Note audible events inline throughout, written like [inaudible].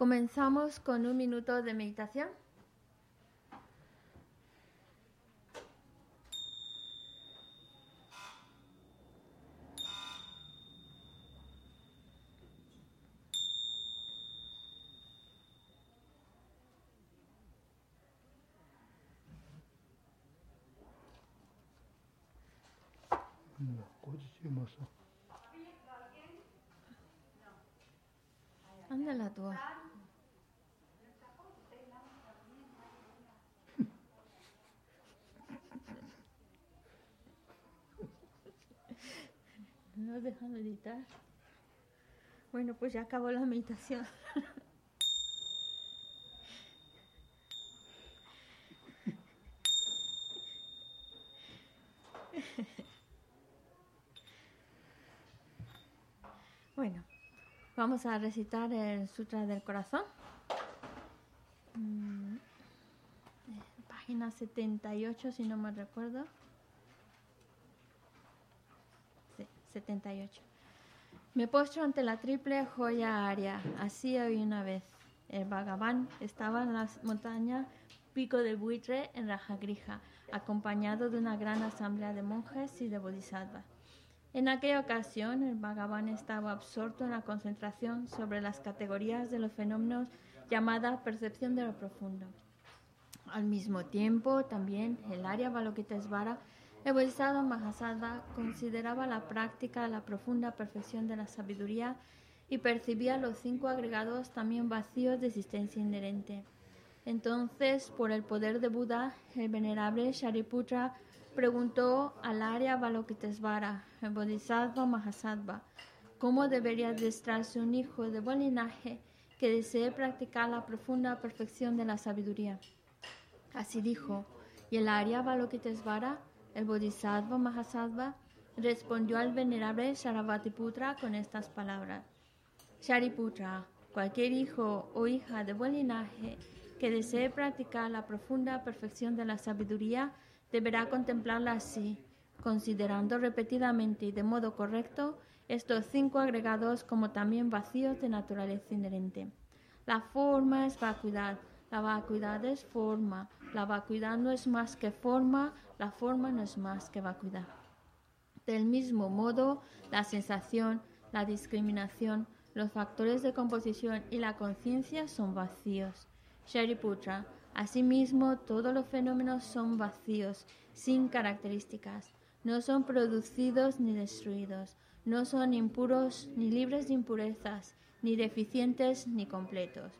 Comenzamos con un minuto de meditación. Ándala tú. No dejan meditar. Bueno, pues ya acabó la meditación. Bueno, vamos a recitar el Sutra del Corazón. Mm, página 78, si no me recuerdo. Sí, 78. Me postro ante la triple joya aria. Así hoy una vez. El Bhagavan estaba en la montaña Pico de Buitre en Rajagrija, acompañado de una gran asamblea de monjes y de bodhisattvas. En aquella ocasión, el Bhagavan estaba absorto en la concentración sobre las categorías de los fenómenos llamada percepción de lo profundo. Al mismo tiempo, también el Arya Balokitesvara, el Bodhisattva Mahasattva, consideraba la práctica la profunda perfección de la sabiduría y percibía los cinco agregados también vacíos de existencia inherente. Entonces, por el poder de Buda, el venerable Shariputra preguntó al Arya Balokitesvara, el Bodhisattva Mahasattva, cómo debería adiestrarse un hijo de buen linaje que desee practicar la profunda perfección de la sabiduría. Así dijo, y el Arya Balokitesvara, el Bodhisattva Mahasattva, respondió al venerable Sarabhatiputra con estas palabras. Shariputra, cualquier hijo o hija de buen linaje que desee practicar la profunda perfección de la sabiduría deberá contemplarla así, considerando repetidamente y de modo correcto estos cinco agregados como también vacíos de naturaleza inherente. La forma es vacuidad, la vacuidad es forma, la vacuidad no es más que forma, la forma no es más que vacuidad. Del mismo modo, la sensación, la discriminación, los factores de composición y la conciencia son vacíos. Shariputra, asimismo, todos los fenómenos son vacíos, sin características. No son producidos ni destruidos. No son impuros ni libres de impurezas, ni deficientes ni completos.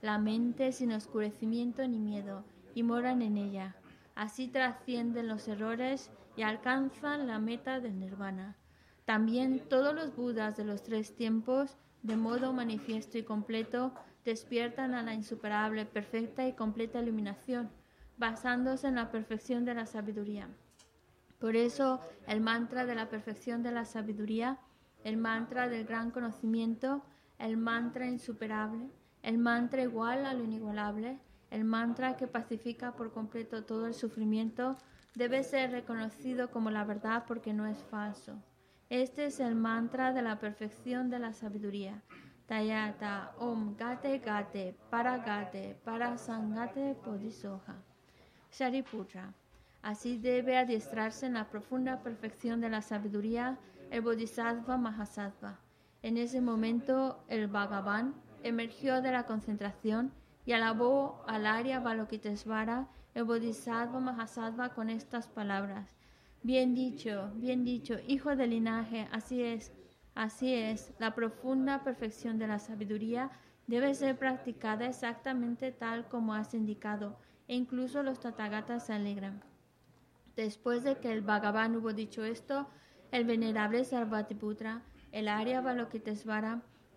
la mente sin oscurecimiento ni miedo, y moran en ella. Así trascienden los errores y alcanzan la meta del nirvana. También todos los budas de los tres tiempos de modo manifiesto y completo, despiertan a la insuperable, perfecta y completa iluminación, basándose en la perfección de la sabiduría. Por eso, el mantra de la perfección de la sabiduría, el mantra del gran conocimiento, el mantra insuperable, el mantra igual a lo inigualable, el mantra que pacifica por completo todo el sufrimiento, debe ser reconocido como la verdad porque no es falso. Este es el mantra de la perfección de la sabiduría. Tayata Om Gate Gate Para Gate Para Sangate Bodhisoha. Shariputra. Así debe adiestrarse en la profunda perfección de la sabiduría el Bodhisattva Mahasattva. En ese momento el Bhagavan emergió de la concentración y alabó al Arya Balokitesvara, el Bodhisattva Mahasattva, con estas palabras. Bien dicho, bien dicho, hijo del linaje, así es, así es, la profunda perfección de la sabiduría debe ser practicada exactamente tal como has indicado, e incluso los Tathagatas se alegran. Después de que el Bhagavan hubo dicho esto, el venerable Sarvatiputra, el Arya Balokitesvara,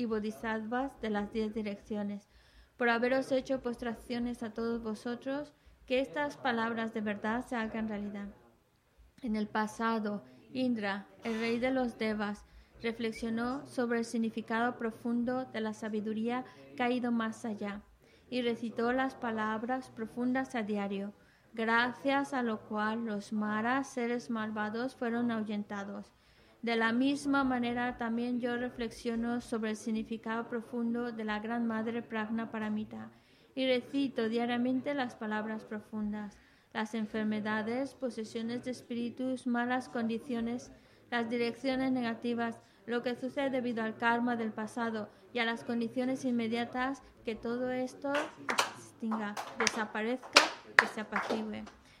y Bodhisattvas de las diez direcciones, por haberos hecho postraciones a todos vosotros, que estas palabras de verdad se hagan realidad. En el pasado, Indra, el rey de los Devas, reflexionó sobre el significado profundo de la sabiduría ido más allá y recitó las palabras profundas a diario, gracias a lo cual los maras, seres malvados, fueron ahuyentados. De la misma manera también yo reflexiono sobre el significado profundo de la Gran Madre Pragna Paramita y recito diariamente las palabras profundas las enfermedades, posesiones de espíritus, malas condiciones, las direcciones negativas, lo que sucede debido al karma del pasado y a las condiciones inmediatas, que todo esto extinga, desaparezca, que se apacigüe.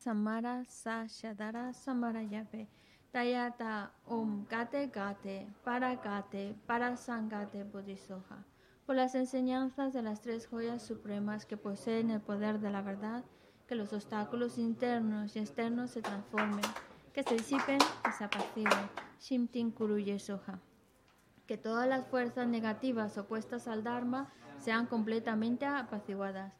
Samara Sa Shadara Samarayape. Tayata Om Gate Gate, Para Gate, Para Sangate Bodhisoha. Por las enseñanzas de las tres joyas supremas que poseen el poder de la verdad, que los obstáculos internos y externos se transformen, que se disipen y se apaciguen. Shimtin Kuruye Soha. Que todas las fuerzas negativas opuestas al Dharma sean completamente apaciguadas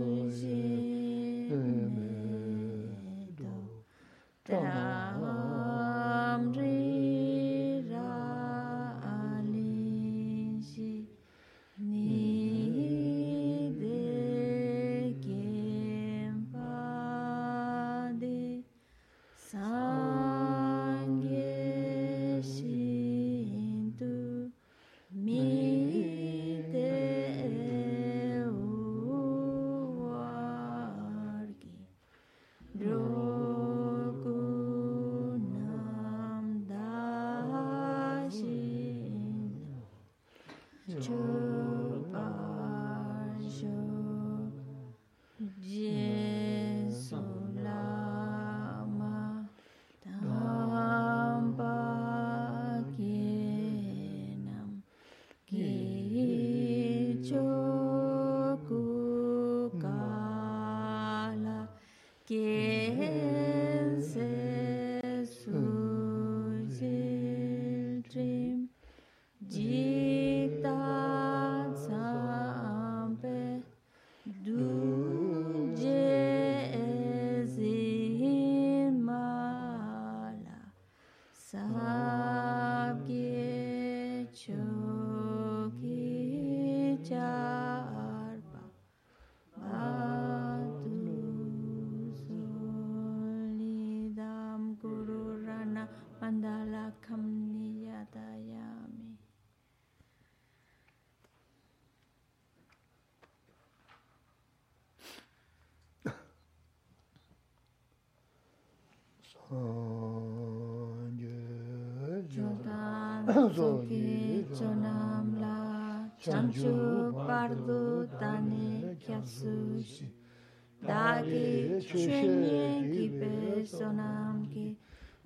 状 zogi chonam la chamchu pardu tani kyatsu shi dagi chunye kipe sonam ki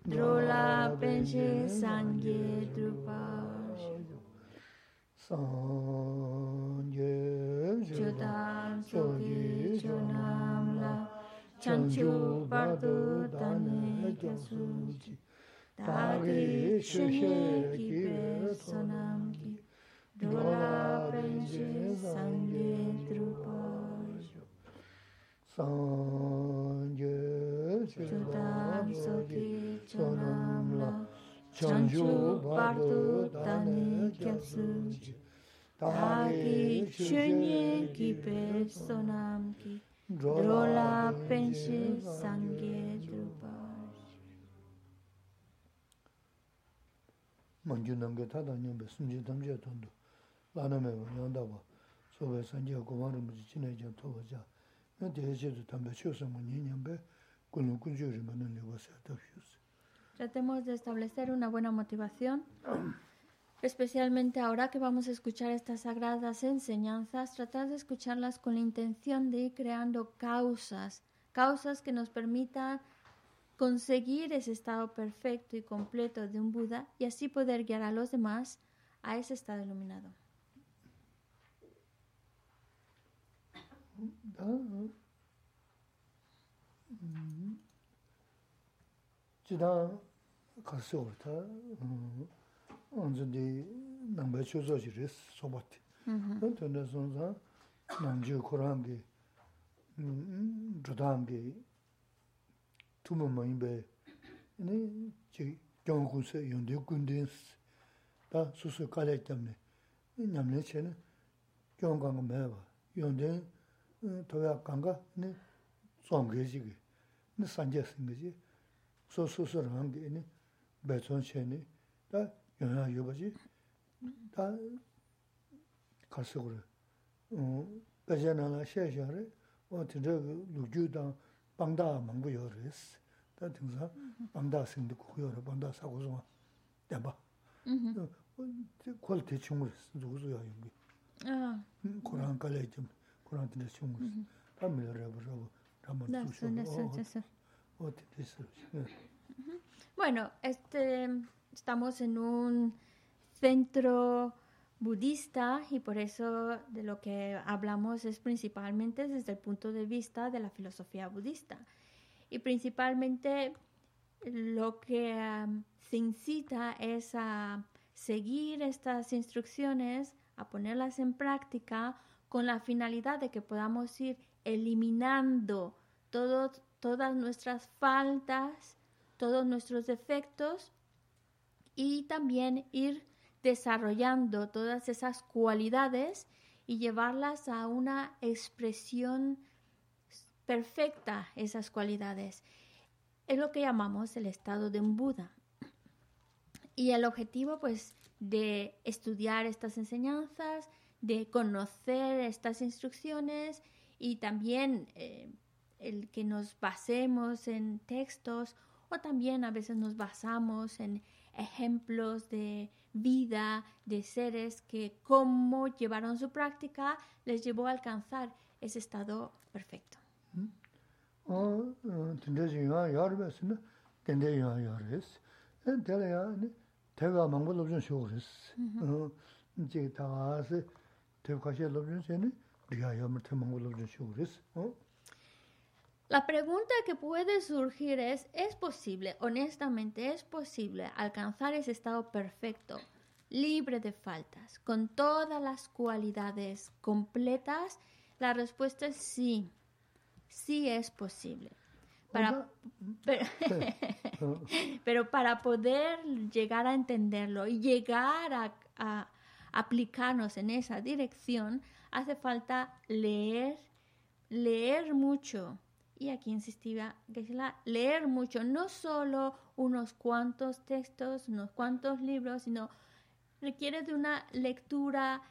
drola penche sangye drupa sangye chodam zogi chonam la chamchu pardu tani kyatsu shi 다기 슈헤기 소남기 도라 벤제 상게 드루파쇼 상게 주담 소기 초남라 전주 바르도 다.니 캡스지 다기 슈헤기 베소남기 로라 벤시 상게 manju namge. Tratemos de establecer una buena motivación, especialmente ahora que vamos a escuchar estas sagradas enseñanzas, tratar de escucharlas con la intención de ir creando causas, causas que nos permitan conseguir ese estado perfecto y completo de un Buda y así poder guiar a los demás a ese estado iluminado. tūma māyīmbē, nē chī gyāng kūnsē yōndē kūndēns, tā sūsū kālē kiamnē, nē ñamnē chē nē gyāng kāngā mē bā, yōndē tōyā kāngā nē tsōng kē chī kē, nē sāngyā sīng kē chī, sō sūsū rāng kē nē bē tsōng chē nē, tā yōyā yō bā chī, tā kār sī kūrē, bē chē nā nā shē shā rē, wā tī rē lū gyū tāng, 방다 망부 요르스. 다 등사 방다 생도 고요로 방다 사고 좀 대봐. 음 퀄리티 충분히 누구서야 용기. 아. 고란 깔래 좀 고란 들 충분히 다 밀어라 버려 라면 주셔 어 됐어. bueno este estamos en un centro budista y por eso de lo que hablamos es principalmente desde el punto de vista de la filosofía budista. Y principalmente lo que am, se incita es a seguir estas instrucciones, a ponerlas en práctica con la finalidad de que podamos ir eliminando todo- todas nuestras faltas, todos nuestros defectos y también ir desarrollando todas esas cualidades y llevarlas a una expresión perfecta, esas cualidades. Es lo que llamamos el estado de un Buda. Y el objetivo, pues, de estudiar estas enseñanzas, de conocer estas instrucciones y también eh, el que nos basemos en textos o también a veces nos basamos en ejemplos de vida de seres que cómo llevaron su práctica les llevó a alcanzar ese estado perfecto. 어, tinze yuwa yar besina, tende yuwa yar res. En tele ya, ni, tega mangbo lobzhon shio res. Nchi taga ase, tega kashe lobzhon se ni, riya yamar te mangbo lobzhon shio res. La pregunta que puede surgir es, ¿es posible, honestamente, es posible alcanzar ese estado perfecto, libre de faltas, con todas las cualidades completas? La respuesta es sí, sí es posible. Para, pero, [laughs] pero para poder llegar a entenderlo y llegar a, a aplicarnos en esa dirección, hace falta leer, leer mucho. Y aquí insistía Geshe-la, leer mucho, no solo unos cuantos textos, unos cuantos libros, sino requiere de una lectura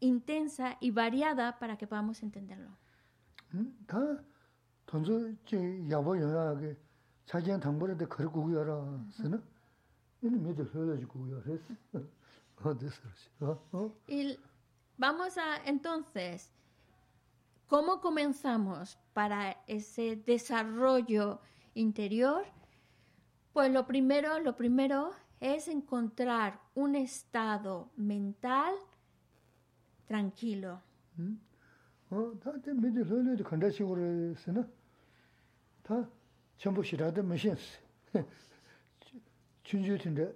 intensa y variada para que podamos entenderlo. [laughs] Y vamos a entonces, ¿cómo comenzamos? para ese desarrollo interior? Pues lo primero, lo primero es encontrar un estado mental tranquilo. [laughs] 어, 다들 미디 흘러도 컨디션으로 쓰나? 다 전부 싫어도 머신스. 춘주인데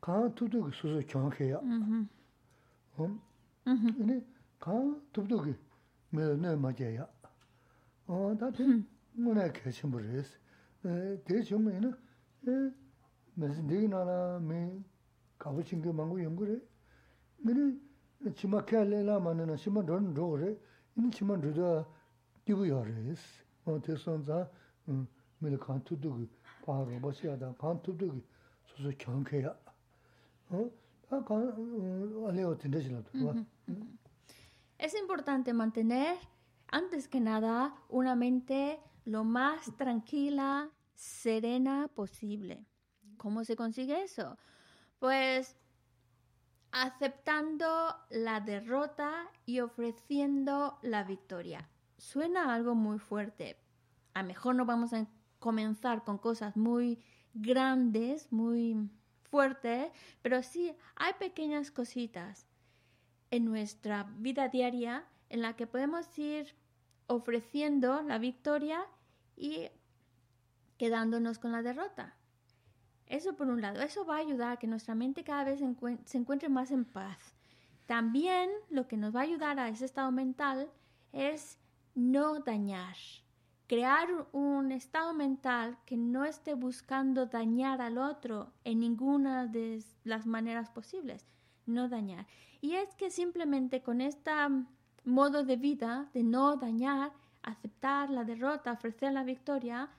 가 투도 수수 경해야. 음. 음. 음. 가 투도 그 매네 맞아야. 어, 다들 뭐나 계신 버렸어. 에, 대중에는 에 무슨 되나라 매 가보신 게 많고 연구를. 근데 chima kya le la ma nana shima ron ro re, ini chima rida dibu ya re es. O te son za, mele kaan tudu ki paa roba siya da, kaan tudu ki susu kyaan ke ya. Ta kaan ale o tende chila tu. Es importante mantener, antes que nada, una mente lo más tranquila, serena posible. ¿Cómo se consigue eso? Pues aceptando la derrota y ofreciendo la victoria. Suena algo muy fuerte. A lo mejor no vamos a comenzar con cosas muy grandes, muy fuertes, pero sí hay pequeñas cositas en nuestra vida diaria en la que podemos ir ofreciendo la victoria y quedándonos con la derrota. Eso por un lado, eso va a ayudar a que nuestra mente cada vez se encuentre más en paz. También lo que nos va a ayudar a ese estado mental es no dañar. Crear un estado mental que no esté buscando dañar al otro en ninguna de las maneras posibles. No dañar. Y es que simplemente con este modo de vida de no dañar, aceptar la derrota, ofrecer la victoria,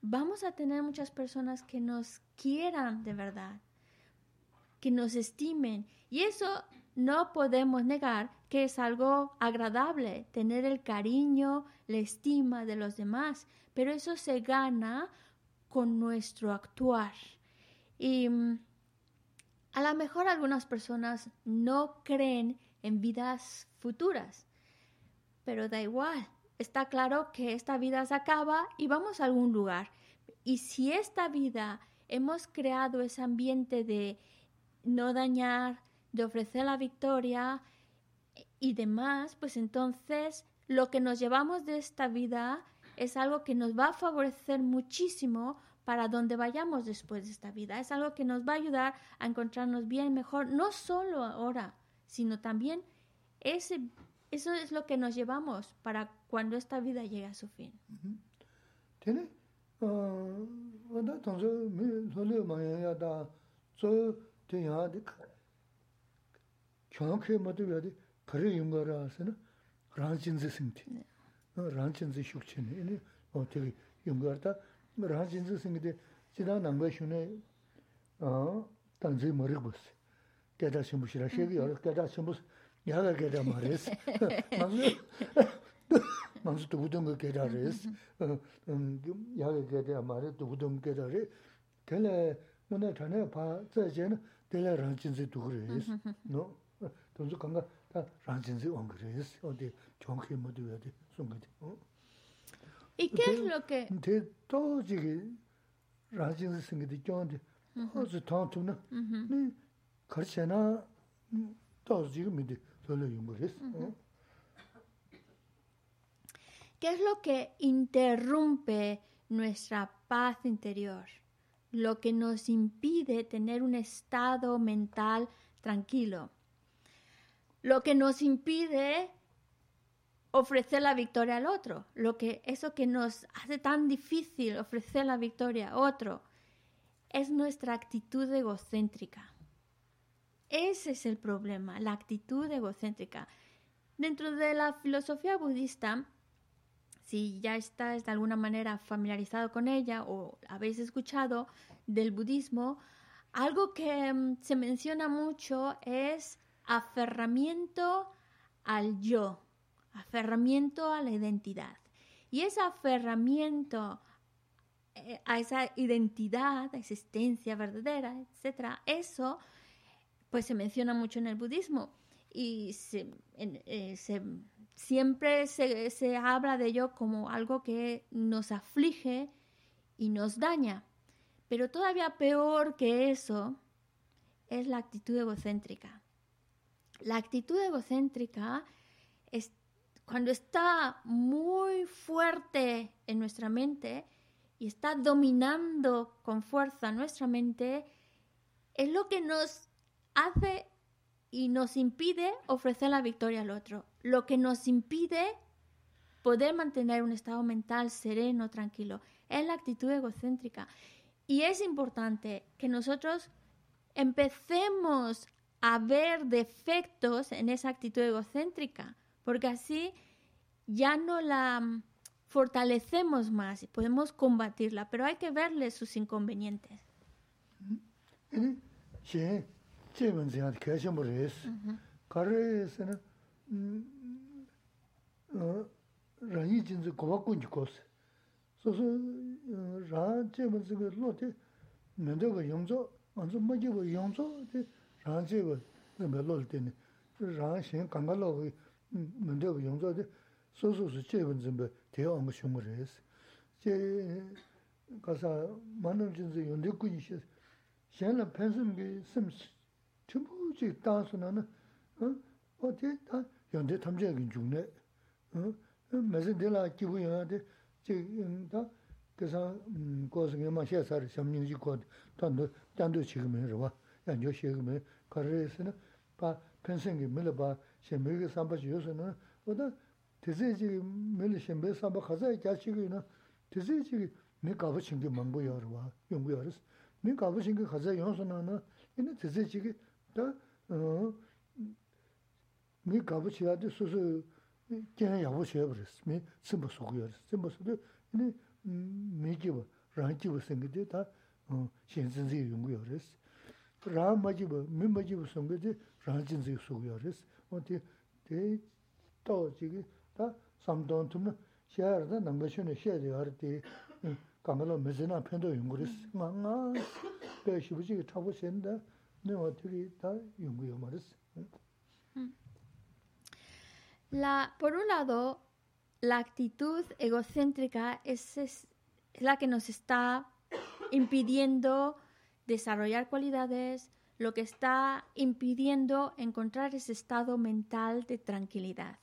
vamos a tener muchas personas que nos quieran de verdad, que nos estimen. Y eso no podemos negar que es algo agradable, tener el cariño, la estima de los demás, pero eso se gana con nuestro actuar. Y mm, a lo mejor algunas personas no creen en vidas futuras, pero da igual, está claro que esta vida se acaba y vamos a algún lugar. Y si esta vida hemos creado ese ambiente de no dañar, de ofrecer la victoria y demás, pues entonces lo que nos llevamos de esta vida es algo que nos va a favorecer muchísimo para donde vayamos después de esta vida. Es algo que nos va a ayudar a encontrarnos bien, mejor, no solo ahora, sino también ese, eso es lo que nos llevamos para cuando esta vida llegue a su fin. ¿Tiene? tangso mi lolo maya ya da zo ten ya di kyang khe matu ya di kare yunga ra se na rang jinzi singti rang jinzi shuk chi ni ini o tegi yunga ra ta rang jinzi singti di jida nangba shu ne tangzi marik bus gada shimbu shira shegi ya gada shimbu yaga gada maris 망수 두부동 거 게다레스 음 야게 게다 말에 두부동 게다레 텔레 문에 전에 봐 저제는 텔레 란진지 두그레스 노 돈주 간가 다 란진지 온 그레스 어디 정확히 모두 해야 돼 송가지 어 ¿Y qué es lo que? 데 또지기 란진지 생기도 좋은데 어서 통통나 네 ¿Qué es lo que interrumpe nuestra paz interior? Lo que nos impide tener un estado mental tranquilo. Lo que nos impide ofrecer la victoria al otro. Lo que, eso que nos hace tan difícil ofrecer la victoria a otro es nuestra actitud egocéntrica. Ese es el problema, la actitud egocéntrica. Dentro de la filosofía budista si ya estás de alguna manera familiarizado con ella o habéis escuchado del budismo, algo que mm, se menciona mucho es aferramiento al yo, aferramiento a la identidad. Y ese aferramiento eh, a esa identidad, existencia verdadera, etcétera, eso pues se menciona mucho en el budismo y eh, siempre se, se habla de ello como algo que nos aflige y nos daña. Pero todavía peor que eso es la actitud egocéntrica. La actitud egocéntrica es cuando está muy fuerte en nuestra mente y está dominando con fuerza nuestra mente, es lo que nos hace y nos impide ofrecer la victoria al otro, lo que nos impide poder mantener un estado mental sereno, tranquilo. Es la actitud egocéntrica. Y es importante que nosotros empecemos a ver defectos en esa actitud egocéntrica, porque así ya no la fortalecemos más y podemos combatirla, pero hay que verle sus inconvenientes. Sí, 지금 제가 계신 버레스 가르스는 어 라니 진짜 고바꾼지 고스. 소소 라제 먼저 그 로테 면도가 용조 먼저 먹이고 용조 라제 그 멜로를 때는 라신 강가로 면도가 용조 소소스 제분 좀 대어 온 것이 뭐래스 제 가서 만원 진짜 연대꾼이 시 셴라 팬슴 그 전부 지 단수는 어디 다 연대 탐지하기 중네 응 무슨 데라 기부여한테 지다 그래서 음 고스게 마셔서 점령지 곧 단도 단도 지금 해서 봐 연료 지금 거래에서는 바 펜싱이 밀어봐 제메게 삼바지 요소는 어다 대세지 밀리신 배 삼바 가자 자식이나 대세지 내 가버친 게 망고여라 연구여라 내 가버친 게 가자 요소는 이는 대세지기 다 mi gabu chiyaadi susu kyan yabu chiyabaris, mi simba sukuyaris, simba sukuyaris, ini mi jiba, rang jiba singidi ta shenzinzi yunguyaris, rang ma jiba, mi ma jiba singidi rang jinzi sukuyaris, onti te tao chigi ta samdaan tumna shayar da nangba shuna shayadi yari te kangala mizina pendo yunguris, nga nga pe shibu chigi tabu shenida La, por un lado, la actitud egocéntrica es, la que nos está impidiendo desarrollar cualidades, lo que está impidiendo encontrar ese estado mental de tranquilidad.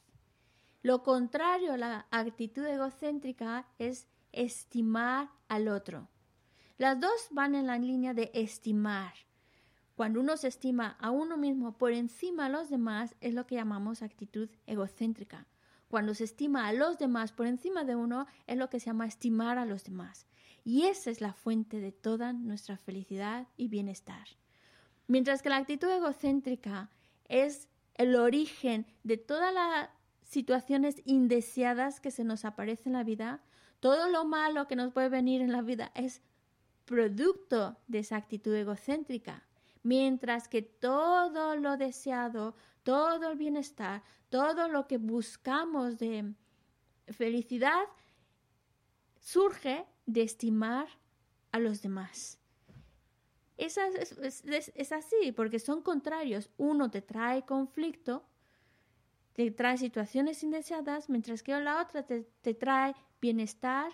Lo contrario a la actitud egocéntrica es estimar al otro. Las dos van en la línea de estimar. Cuando uno se estima a uno mismo por encima de los demás es lo que llamamos actitud egocéntrica. Cuando se estima a los demás por encima de uno, es lo que se llama estimar a los demás. Y esa es la fuente de toda nuestra felicidad y bienestar. Mientras que la actitud egocéntrica es el origen de todas las situaciones indeseadas que se nos aparecen en la vida, todo lo malo que nos puede venir en la vida es producto de esa actitud egocéntrica. Mientras que todo lo deseado, todo el bienestar, todo lo que buscamos de felicidad surge de estimar a los demás. Es, así, porque son contrarios. Uno te trae conflicto, te trae situaciones indeseadas, mientras que la otra te, te trae bienestar,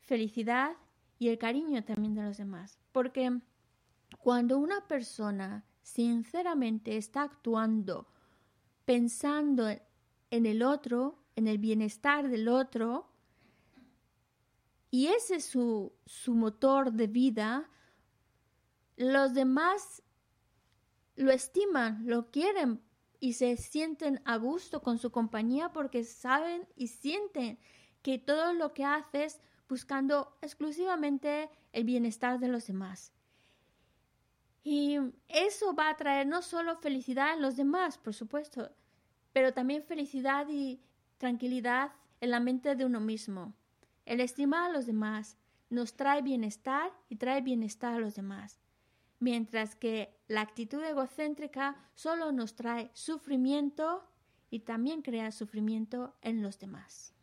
felicidad y el cariño también de los demás. Porque cuando una persona sinceramente está actuando pensando en el otro, en el bienestar del otro, y ese es su, su motor de vida, los demás lo estiman, lo quieren y se sienten a gusto con su compañía porque saben y sienten que todo lo que haces buscando exclusivamente el bienestar de los demás. Y eso va a traer no solo felicidad en los demás, por supuesto, pero también felicidad y tranquilidad en la mente de uno mismo. El estimar a los demás nos trae bienestar y trae bienestar a los demás, mientras que la actitud egocéntrica solo nos trae sufrimiento y también crea sufrimiento en los demás.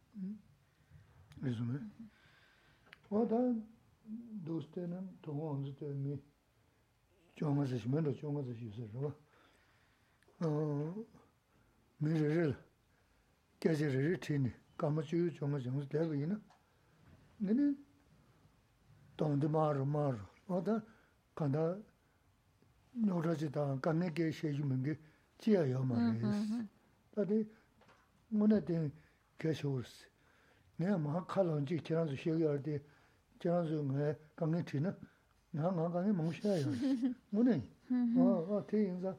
chōngā sā shimēn rō chōngā sā shīsā rō mī rī rī rā kia chī rī rī tī nī kāma chū yu chōngā chōngā sā tēgā yī na? Nī nī tōng tī mā rō mā rō wā tā kāndā nō rā chī tā kāngā kia shē yu mīngi chī yā yā mā rī sī tā tī ngō nā tī kia shō rī sī nī yā mā kā lōng chī kia rā sū shē yā rī tī kia rā sū ngā kāngā tī na ngā ngā ngā ngā māngshā yā ngū nē ngā tē yīngzā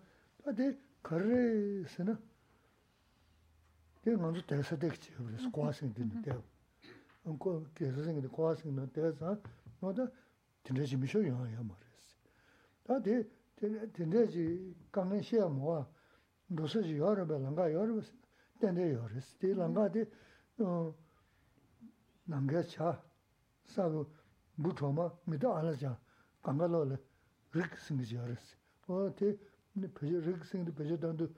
tā tē kārē sē nā tē ngā ngā tē sā tē kichī yā sā kuwa sīng tē nā tē ngā kē sā sīng tē kuwa sīng nā tē sā ngā tā tēndē chī mīshō yā yā mā rē sī tā tē tēndē chī kāng ngā shē yā mō wā ndō sā chī yā rā bā lāngā yā rā bā sī tēndē yā rē sī tē lāngā tē nāngā chā sā rō bū chō mā mī tā ālā chā kāngā lō lā rīk sēngi chī yō rēs. Wā tī rīk sēngi dī pēchō tāndu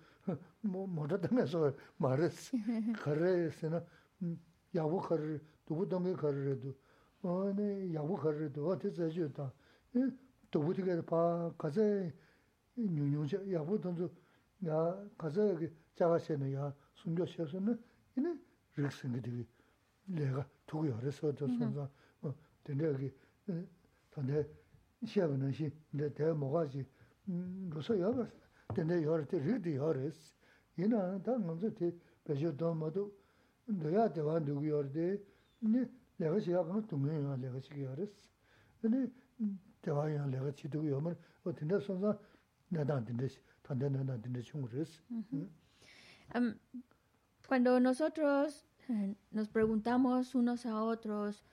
mō tā tāngā sō mā rēs. Khārē sē na, yāwū khārē dubu dongi kariredu, ane yabu kariredu, ati zayiyo ta, dubu tiga pa kaza nyungyungcha, yabu donzu, ya kaza jaga shena ya sungyo shesu na, ine riksingi digi lega tuku yore so to sonza, tende yagi, tende shebu na shi, tende daya moga shi, ruso yore, tende yore ti rikdi yore es, ina ta nganzu ti pecho don madu, daya dewa dugu yore de, 네 내가 지가 그거 동네에 내가 지게 알았어. 근데 xeba na xi, nda taya moga xi, rusa yaba, tanda yore te rikdi yore es. Ina ta nganzo te pecho doma do, doya te wan dugu yore de, ni lega xi yaga dunga yore lega xi yore es. Ni tewa yore lega xi dugu yore, o tinda sonza nadan tinda xi, tanda nadan tinda xungur es. Cuando nosotros nos preguntamos unos a otros,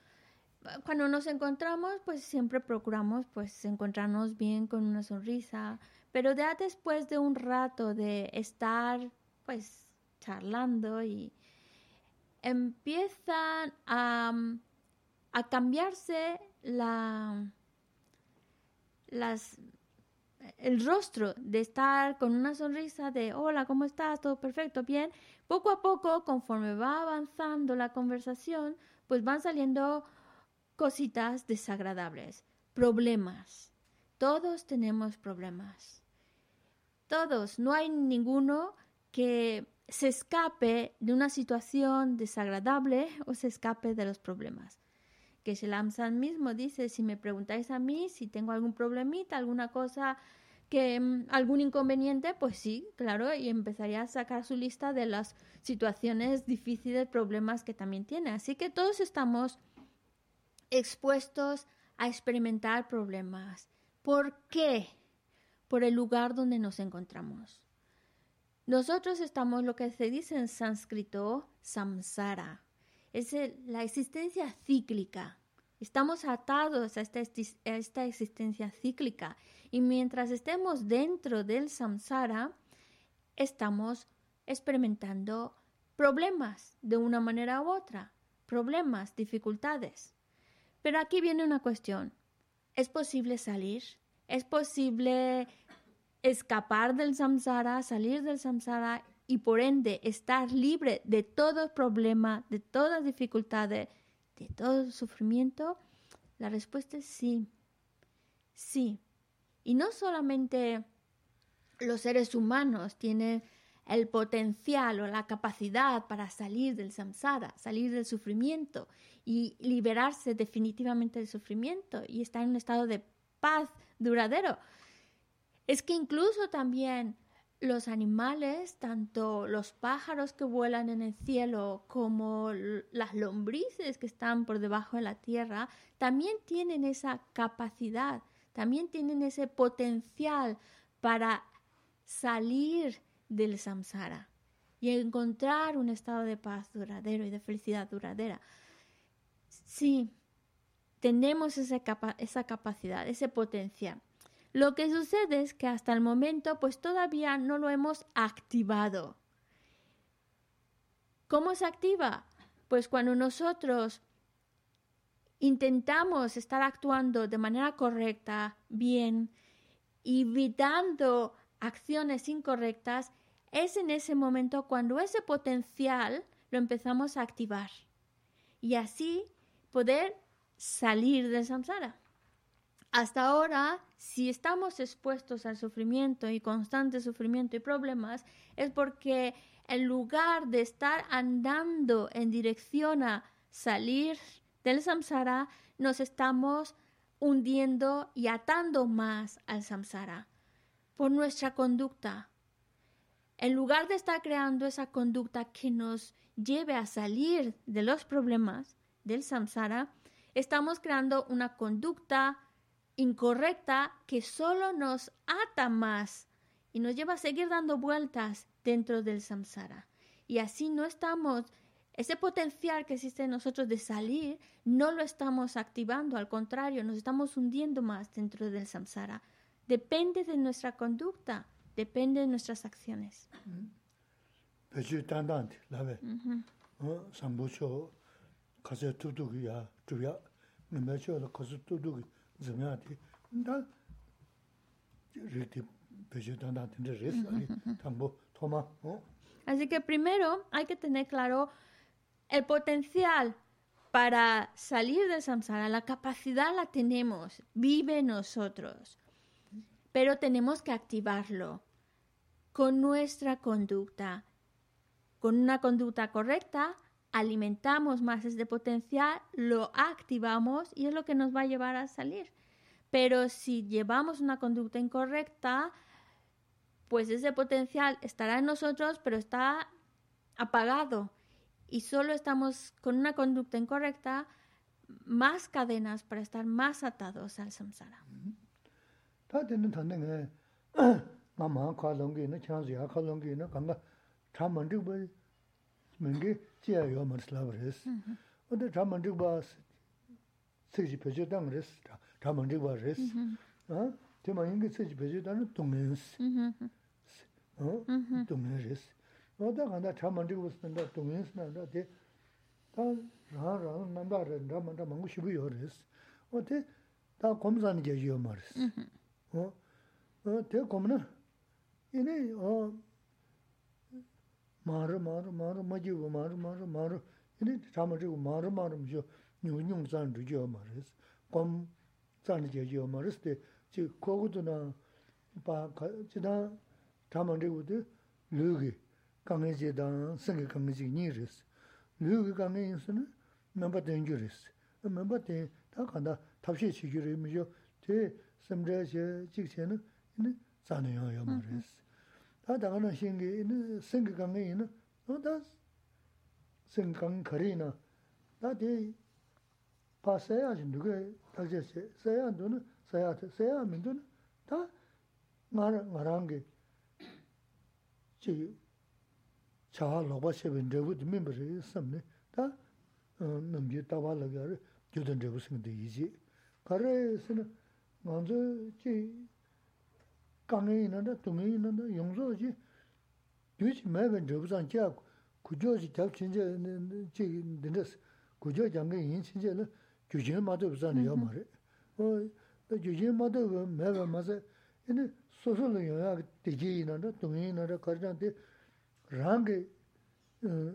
cuando nos encontramos, pues siempre procuramos pues encontrarnos bien con una sonrisa, pero ya después de un rato de estar pues charlando y, empiezan a, a cambiarse la, las, el rostro de estar con una sonrisa de hola, ¿cómo estás? Todo perfecto, bien. Poco a poco, conforme va avanzando la conversación, pues van saliendo cositas desagradables, problemas. Todos tenemos problemas. Todos, no hay ninguno que se escape de una situación desagradable o se escape de los problemas. Que Shelamsan mismo dice, si me preguntáis a mí si tengo algún problemita, alguna cosa que mm, algún inconveniente, pues sí, claro, y empezaría a sacar su lista de las situaciones difíciles, problemas que también tiene. Así que todos estamos expuestos a experimentar problemas. ¿Por qué? Por el lugar donde nos encontramos. Nosotros estamos lo que se dice en sánscrito samsara. Es la existencia cíclica. Estamos atados a esta, a esta existencia cíclica y mientras estemos dentro del samsara, estamos experimentando problemas de una manera u otra, problemas, dificultades. Pero aquí viene una cuestión. ¿Es posible salir? ¿Es posible escapar del samsara, salir del samsara y por ende estar libre de todo problema, de todas dificultades, de todo sufrimiento? La respuesta es sí. Sí. Y no solamente los seres humanos tienen el potencial o la capacidad para salir del samsara, salir del sufrimiento y liberarse definitivamente del sufrimiento y estar en un estado de paz duradero, es que incluso también los animales, tanto los pájaros que vuelan en el cielo como las lombrices que están por debajo de la tierra, también tienen esa capacidad, también tienen ese potencial para salir del samsara y encontrar un estado de paz duradero y de felicidad duradera. Sí, tenemos esa, esa capacidad, ese potencial. Lo que sucede es que hasta el momento pues todavía no lo hemos activado. ¿Cómo se activa? Pues cuando nosotros intentamos estar actuando de manera correcta, bien, evitando acciones incorrectas, es en ese momento cuando ese potencial lo empezamos a activar y así poder salir del samsara. Hasta ahora, si estamos expuestos al sufrimiento y constante sufrimiento y problemas, es porque en lugar de estar andando en dirección a salir del samsara, nos estamos hundiendo y atando más al samsara por nuestra conducta. En lugar de estar creando esa conducta que nos lleve a salir de los problemas del samsara, estamos creando una conducta incorrecta que solo nos ata más y nos lleva a seguir dando vueltas dentro del samsara. Y así no estamos, ese potencial que existe en nosotros de salir, no lo estamos activando, al contrario, nos estamos hundiendo más dentro del samsara. Depende de nuestra conducta, depende de nuestras acciones. Así que primero hay que tener claro el potencial para salir del samsara, la capacidad la tenemos, vive en nosotros, pero tenemos que activarlo con nuestra conducta. Con una conducta correcta, alimentamos más este potencial, lo activamos y es lo que nos va a llevar a salir. Pero si llevamos una conducta incorrecta, pues ese potencial estará en nosotros, pero está apagado. Y solo estamos con una conducta incorrecta, más cadenas para estar más atados al samsara. tā tēne tāne ngā ngā mā kā lōngi nā, chānsu yā kā lōngi nā, kāngā chā māntik bā mēngi jīyā yō mā rīs lā bā rīs. O tā chā māntik bā sīkshī pēchū tāng rīs, chā māntik bā rīs. Tē mā yīngi sīkshī pēchū tāng rī tōng rīs, tōng rīs. O tā kāndā chā māntik bā sī nā, tōng rīs nā, tē tā rā rā nā mbā rā, rā mā rā māngu shibu yō rīs. O tē tā gomzāni jā yō mā rīs. rī sī. Tē kōmna, yīnī mārū mārū mārū mā jī wā mārū mārū mārū, yīnī chā māndrī wā mārū mārū mā jō nyūng nyūng zāni rī jō mā rī sī. Kōm zāni jā yō mā rī sī tē, 지 고고도나 바 지다 담은데고도 르기 강해지다 생기 강해지 니르스 르기 강해지는 넘버 덴저스 넘버 다 간다 탑시 지기를 미죠 제 samzha she chik she na ina zana yang ya ma res. Ta daga na shingi ina sengi kange ina no ta sengi kange kari na ta di pa saya shi nuga takja she saya ndu na saya ta saya mindu na ta nga rangi chi chaha lokpa shebe ndrebu di mimba re samne ta eh, namgi tawa laga re gyudan ndrebu singa di iji. Kare sina samni, tā nām jī tāwā lagā rī gyūdā ndrēbu sīngi dhī yī jī. Kā rā yī sī na, ngā dzō chī kāngi yī nā, tūngi yī nā, yōng zō jī, dhī chī mē bā ndrēbu sāng chā, kujō jī tāp chīnchā, chī dhindas, kujō jāngi yī chīnchā, gyū chī mā tō bā sāni yō mā rī. 또 주진 모두 그 매가 맞아 이제 소소로 영화 되게 있는데 동이 있는데 거기한테 랑게 어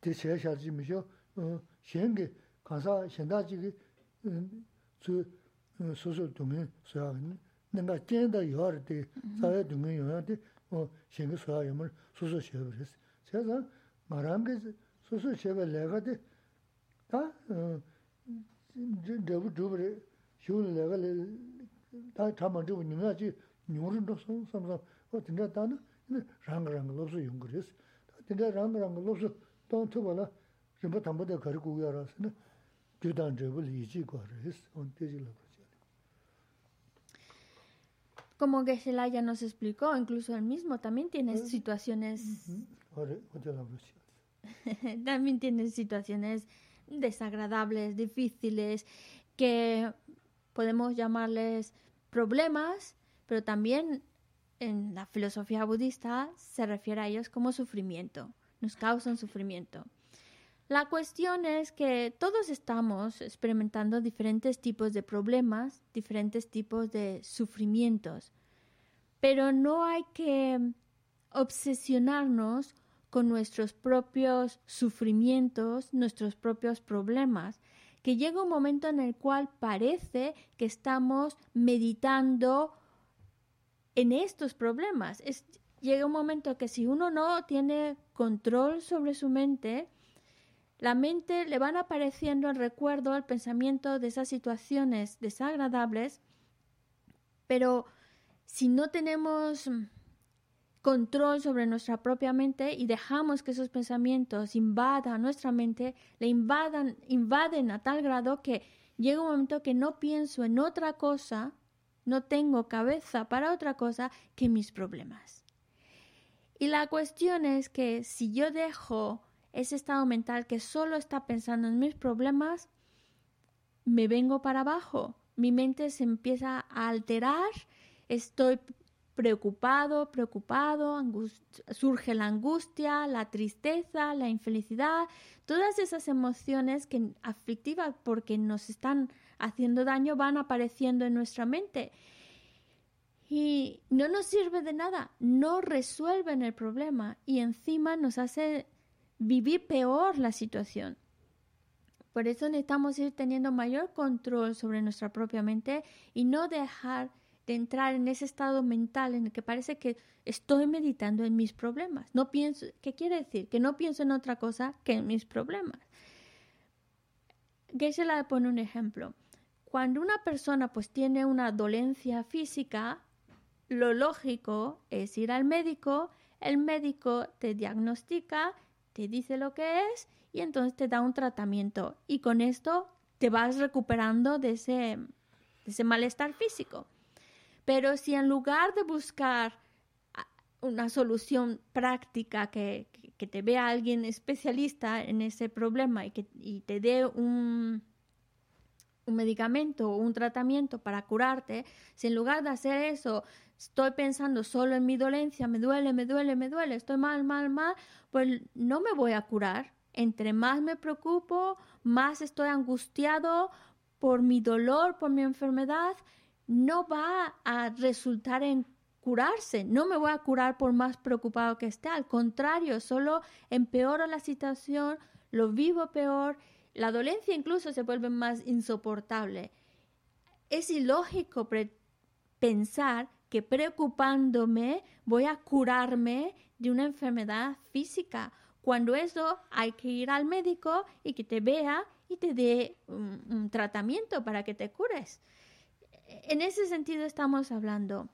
대체하지 미죠 어 현게 가서 현다지기 그 소소 동이 소야 내가见到 요할 때 사회 동이 영화한테 어 현게 소야 염을 소소 시험을 했어 제가 말한 소소 시험을 내가 돼다어 이제 저부 저부 shūni lēgā lē, tā tā mā chūpa nyūngā chī nyūng rīndō sōng sāṃ sāṃ, wā tindā tā na rāngā rāngā lōpsu yungu rīs. Tā tindā rāngā rāngā lōpsu tōng tūpa lā rīmbā tāmbā tā kari kūyā rā sī na gyūdān chēpa lī chī kwa rīs, wā tēchī lā Como Geshe-la ya nos explicó, incluso él mismo también tiene situaciones... [laughs] también tiene situaciones desagradables, difíciles, que podemos llamarles problemas, pero también en la filosofía budista se refiere a ellos como sufrimiento, nos causan sufrimiento. La cuestión es que todos estamos experimentando diferentes tipos de problemas, diferentes tipos de sufrimientos, pero no hay que obsesionarnos con nuestros propios sufrimientos, nuestros propios problemas, que llega un momento en el cual parece que estamos meditando en estos problemas. llega un momento que si uno no tiene control sobre su mente, la mente le van apareciendo el recuerdo, el pensamiento de esas situaciones desagradables, pero si no tenemos control sobre nuestra propia mente y dejamos que esos pensamientos invadan nuestra mente, le invadan, invaden a tal grado que llega un momento que no pienso en otra cosa, no tengo cabeza para otra cosa que mis problemas. Y la cuestión es que si yo dejo ese estado mental que solo está pensando en mis problemas, me vengo para abajo, mi mente se empieza a alterar, estoy preocupado, preocupado, surge la angustia, la tristeza, la infelicidad, todas esas emociones que aflictivas porque nos están haciendo daño van apareciendo en nuestra mente. Y no nos sirve de nada, no resuelven el problema y encima nos hace vivir peor la situación. Por eso necesitamos ir teniendo mayor control sobre nuestra propia mente y no dejar de entrar en ese estado mental en el que parece que estoy meditando en mis problemas. No pienso, ¿qué quiere decir? Que no pienso en otra cosa que en mis problemas. la pone un ejemplo. Cuando una persona pues tiene una dolencia física, lo lógico es ir al médico, el médico te diagnostica, te dice lo que es y entonces te da un tratamiento y con esto te vas recuperando de ese, de ese malestar físico. Pero si en lugar de buscar ah, una solución práctica que, te vea alguien especialista en ese problema y que te dé un, un medicamento o un tratamiento para curarte, si en lugar de hacer eso estoy pensando solo en mi dolencia, me duele, me duele, me duele, estoy mal, mal, mal, pues no me voy a curar. Entre más me preocupo, más estoy angustiado por mi dolor, por mi enfermedad, no va a resultar en curarse. No me voy a curar por más preocupado que esté. Al contrario, solo empeoro la situación, lo vivo peor. La dolencia incluso se vuelve más insoportable. Es ilógico pensar que preocupándome voy a curarme de una enfermedad física. Cuando eso hay que ir al médico y que te vea y te dé un tratamiento para que te cures en ese sentido estamos hablando.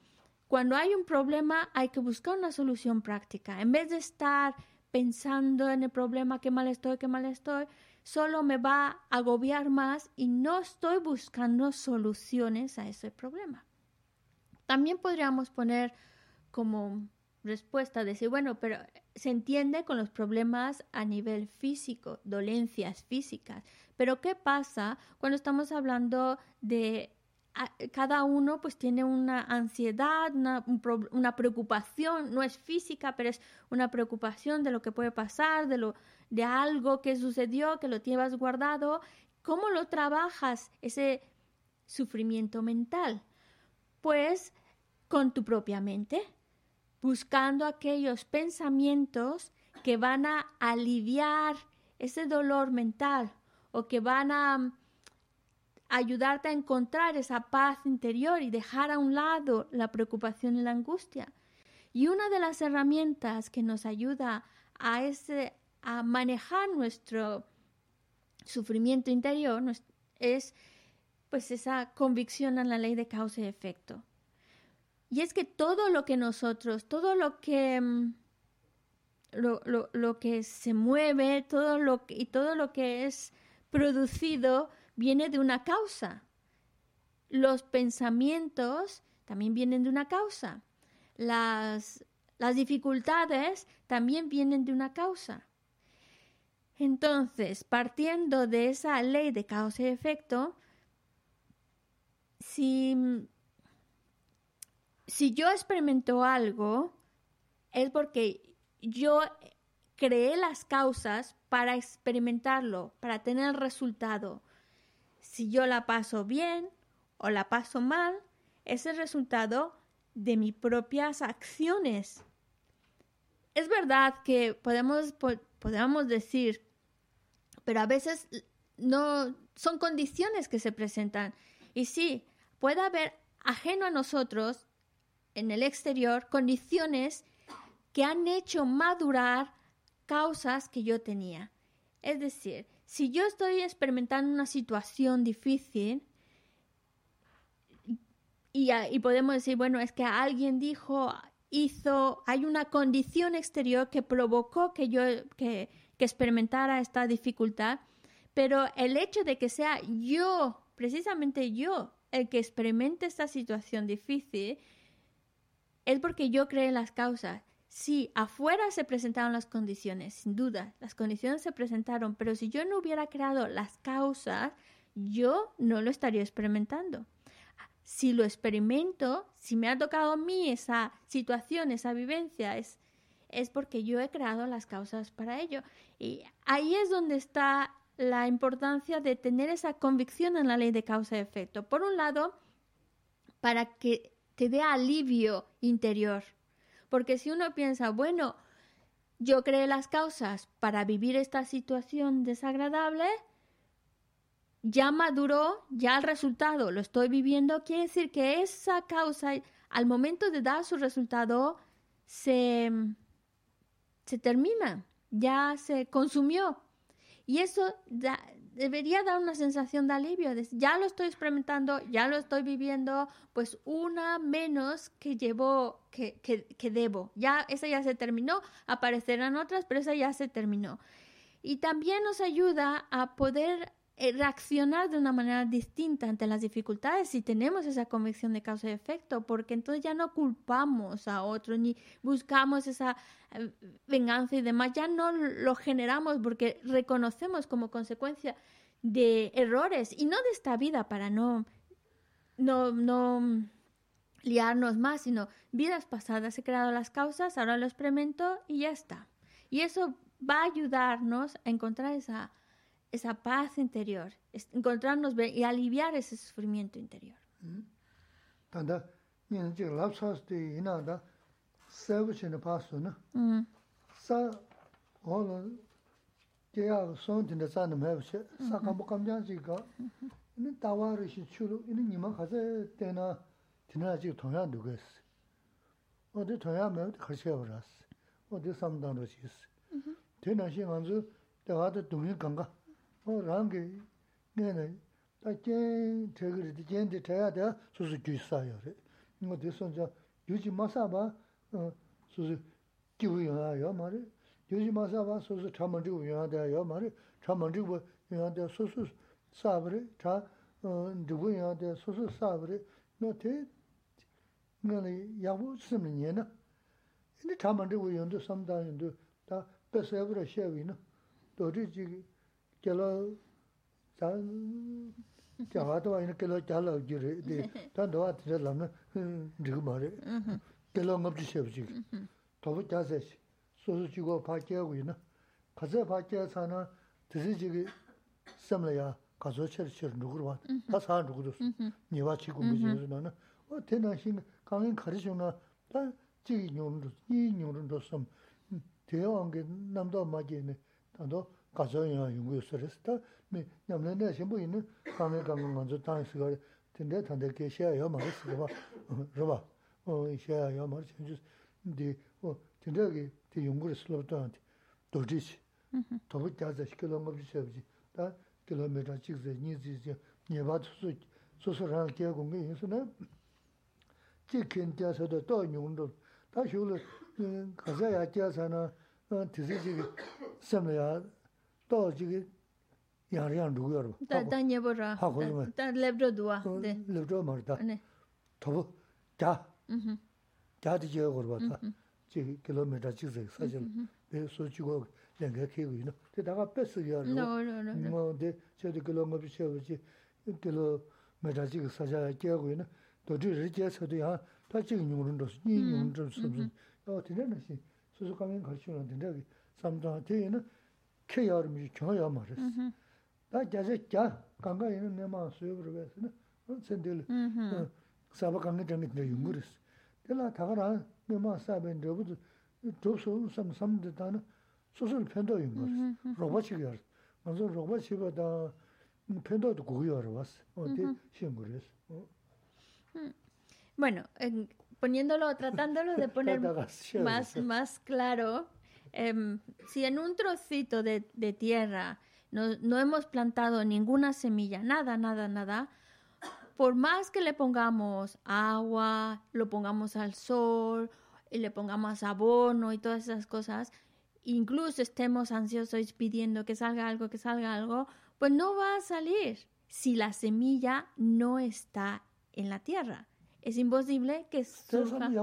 Cuando hay un problema hay que buscar una solución práctica. En vez de estar pensando en el problema, qué mal estoy, qué mal estoy, solo me va a agobiar más y no estoy buscando soluciones a ese problema. También podríamos poner como respuesta, decir, bueno, pero se entiende con los problemas a nivel físico, dolencias físicas, pero ¿qué pasa cuando estamos hablando de cada uno pues tiene una ansiedad, una, preocupación, no es física, pero es una preocupación de lo que puede pasar, de, lo, de algo que sucedió, que lo tienes guardado. ¿Cómo lo trabajas ese sufrimiento mental? Pues con tu propia mente, buscando aquellos pensamientos que van a aliviar ese dolor mental o que van a ayudarte a encontrar esa paz interior y dejar a un lado la preocupación y la angustia. Y una de las herramientas que nos ayuda a, ese, a manejar nuestro sufrimiento interior es pues esa convicción en la ley de causa y efecto. Y es que todo lo que nosotros, todo lo que mm, lo, lo, que se mueve, todo lo y todo lo que es producido viene de una causa. Los pensamientos también vienen de una causa. Las, las dificultades también vienen de una causa. Entonces, partiendo de esa ley de causa y efecto, si, si yo experimento algo, es porque yo creé las causas para experimentarlo, para tener el resultado. Si yo la paso bien o la paso mal, es el resultado de mis propias acciones. Es verdad que podemos, podemos decir, pero a veces no son condiciones que se presentan. Y sí, puede haber ajeno a nosotros, en el exterior, condiciones que han hecho madurar causas que yo tenía. Es decir, si yo estoy experimentando una situación difícil y, y, podemos decir, bueno, es que alguien dijo, hizo, hay una condición exterior que provocó que yo que, que experimentara esta dificultad, pero el hecho de que sea yo, precisamente yo, el que experimente esta situación difícil, es porque yo creo en las causas. Sí, afuera se presentaron las condiciones, sin duda, las condiciones se presentaron, pero si yo no hubiera creado las causas, yo no lo estaría experimentando. Si lo experimento, si me ha tocado a mí esa situación, esa vivencia, es, es porque yo he creado las causas para ello. Y ahí es donde está la importancia de tener esa convicción en la ley de causa y efecto. Por un lado, para que te dé alivio interior. Porque si uno piensa, bueno, yo creé las causas para vivir esta situación desagradable, ya maduró, ya el resultado lo estoy viviendo, quiere decir que esa causa, al momento de dar su resultado, se, se termina, ya se consumió. Y eso debería dar una sensación de alivio. ya lo estoy experimentando, ya lo estoy viviendo, pues una menos que llevo, que, que, que debo. Ya, esa ya se terminó, aparecerán otras, pero esa ya se terminó. Y también nos ayuda a poder reaccionar de una manera distinta ante las dificultades si tenemos esa convicción de causa y efecto, porque entonces ya no culpamos a otros ni buscamos esa eh, venganza y demás, ya no lo generamos porque reconocemos como consecuencia de errores y no de esta vida para no, no, no liarnos más, sino vidas pasadas he creado las causas, ahora lo experimento y ya está. Y eso va a ayudarnos a encontrar esa esa paz interior, encontrarnos y aliviar ese sufrimiento interior. Mm-hmm. Tanda, nina chik lapsas di ina da sebu chini pasu na, mm. sa hola jaya son tinda sa nam hebu che, sa kambu kamjan chik ka, mm-hmm. ina tawa rishi chulu, ina nima khaza tena tina chik tongyan dugas. Odi tongyan mebu khashkaya waras, odi samdan roshis. Mm-hmm. Tena shi nganzu, dawa da dungi ganga, 어 랑게 네네 다케 저거를 디젠데 타야다 소소 주사요. 이거 됐어 저 유지 마사바 어 소소 기부요요 말이 유지 마사바 소소 참먼지 우야다요 말이 참먼지 우야다 소소 사브리 자 누구야다 소소 사브리 너테 너네 야부 쓰면이나 근데 참먼지 우연도 삼다인도 다 뺏어버려 쉐위나 도리지 kelo chan chahatwa ina kelo chala ujiri di tan dawa tira lamna dhiga maari kelo ngabdi shebu chigi tobu chase sosu chigo pakiya gu ina kaza pakiya sana tisi chigi samla ya kazo chir chir nukurwa ta saa nukurus niwa chigo miji yuzu nana wa tena xinga kangin kari chungna ta chigi nyurundu, nyi nyurundu sam dewa ange namdo magi ina tando 가서 야 연구 서스다 네 냠내내 신부 있는 강에 강은 먼저 땅에서 근데 단대 계셔야 말했어 봐 그봐 어 이셔야 말했어 근데 어 근데 그 연구를 슬로도 도지시 더 자자 시켜도 뭐 비셔지 다 킬로미터 찍지 니지지 네바도 수 소소랑 계고 게 있으나 지킨 데서도 또 용도 다 쇼를 가자야 자사나 어 드시지 섬야 또 지금 양양 누구여 봐. 다 다녀 보라. 다 랩도 두아. 네. 랩도 말다. 네. 더 자. 음. 자디 지어 걸 봤다. 지 킬로미터 지세 사실. 내 소치고 내가 키고 있는. 대다가 뺐어요. 노노노. 뭐데 저도 킬로미터 세우지. 킬로미터 지금 사자 끼고 있는. 또 뒤에 제서도 야. 다 지금 용으로 니 용으로 좀 어, 되는 것이 susu kāngi kārchū nā tindā kī samdhā tī yinā kē yā rī mī chō yā mā rī sī. Tā jā jā jā kāngā yā nē mā sū yā rī bē sī nā, sēn tē lī sāba kāngā chāngā tē yungu rī sī. Tē lā tā kā rā nē mā sā bē ndrē bū tū, dhūp sū sām sām tā nā sū rī pēntō yungu rī sī, rōba chī yā rī. Mā sū rōba chī bā tā pēntō tū gu yā rī bā sī, tē shī yungu rī sī. Hmm. Bueno, poniéndolo, tratándolo [laughs] de poner más, más claro, em, si en un trocito de, tierra no, no hemos plantado ninguna semilla, nada, nada, nada, por más que le pongamos agua, lo pongamos al sol y le pongamos abono y todas esas cosas, incluso estemos ansiosos pidiendo que salga algo, que salga algo, pues no va a salir si la semilla no está en la tierra. Es imposible que Tā surja. sī.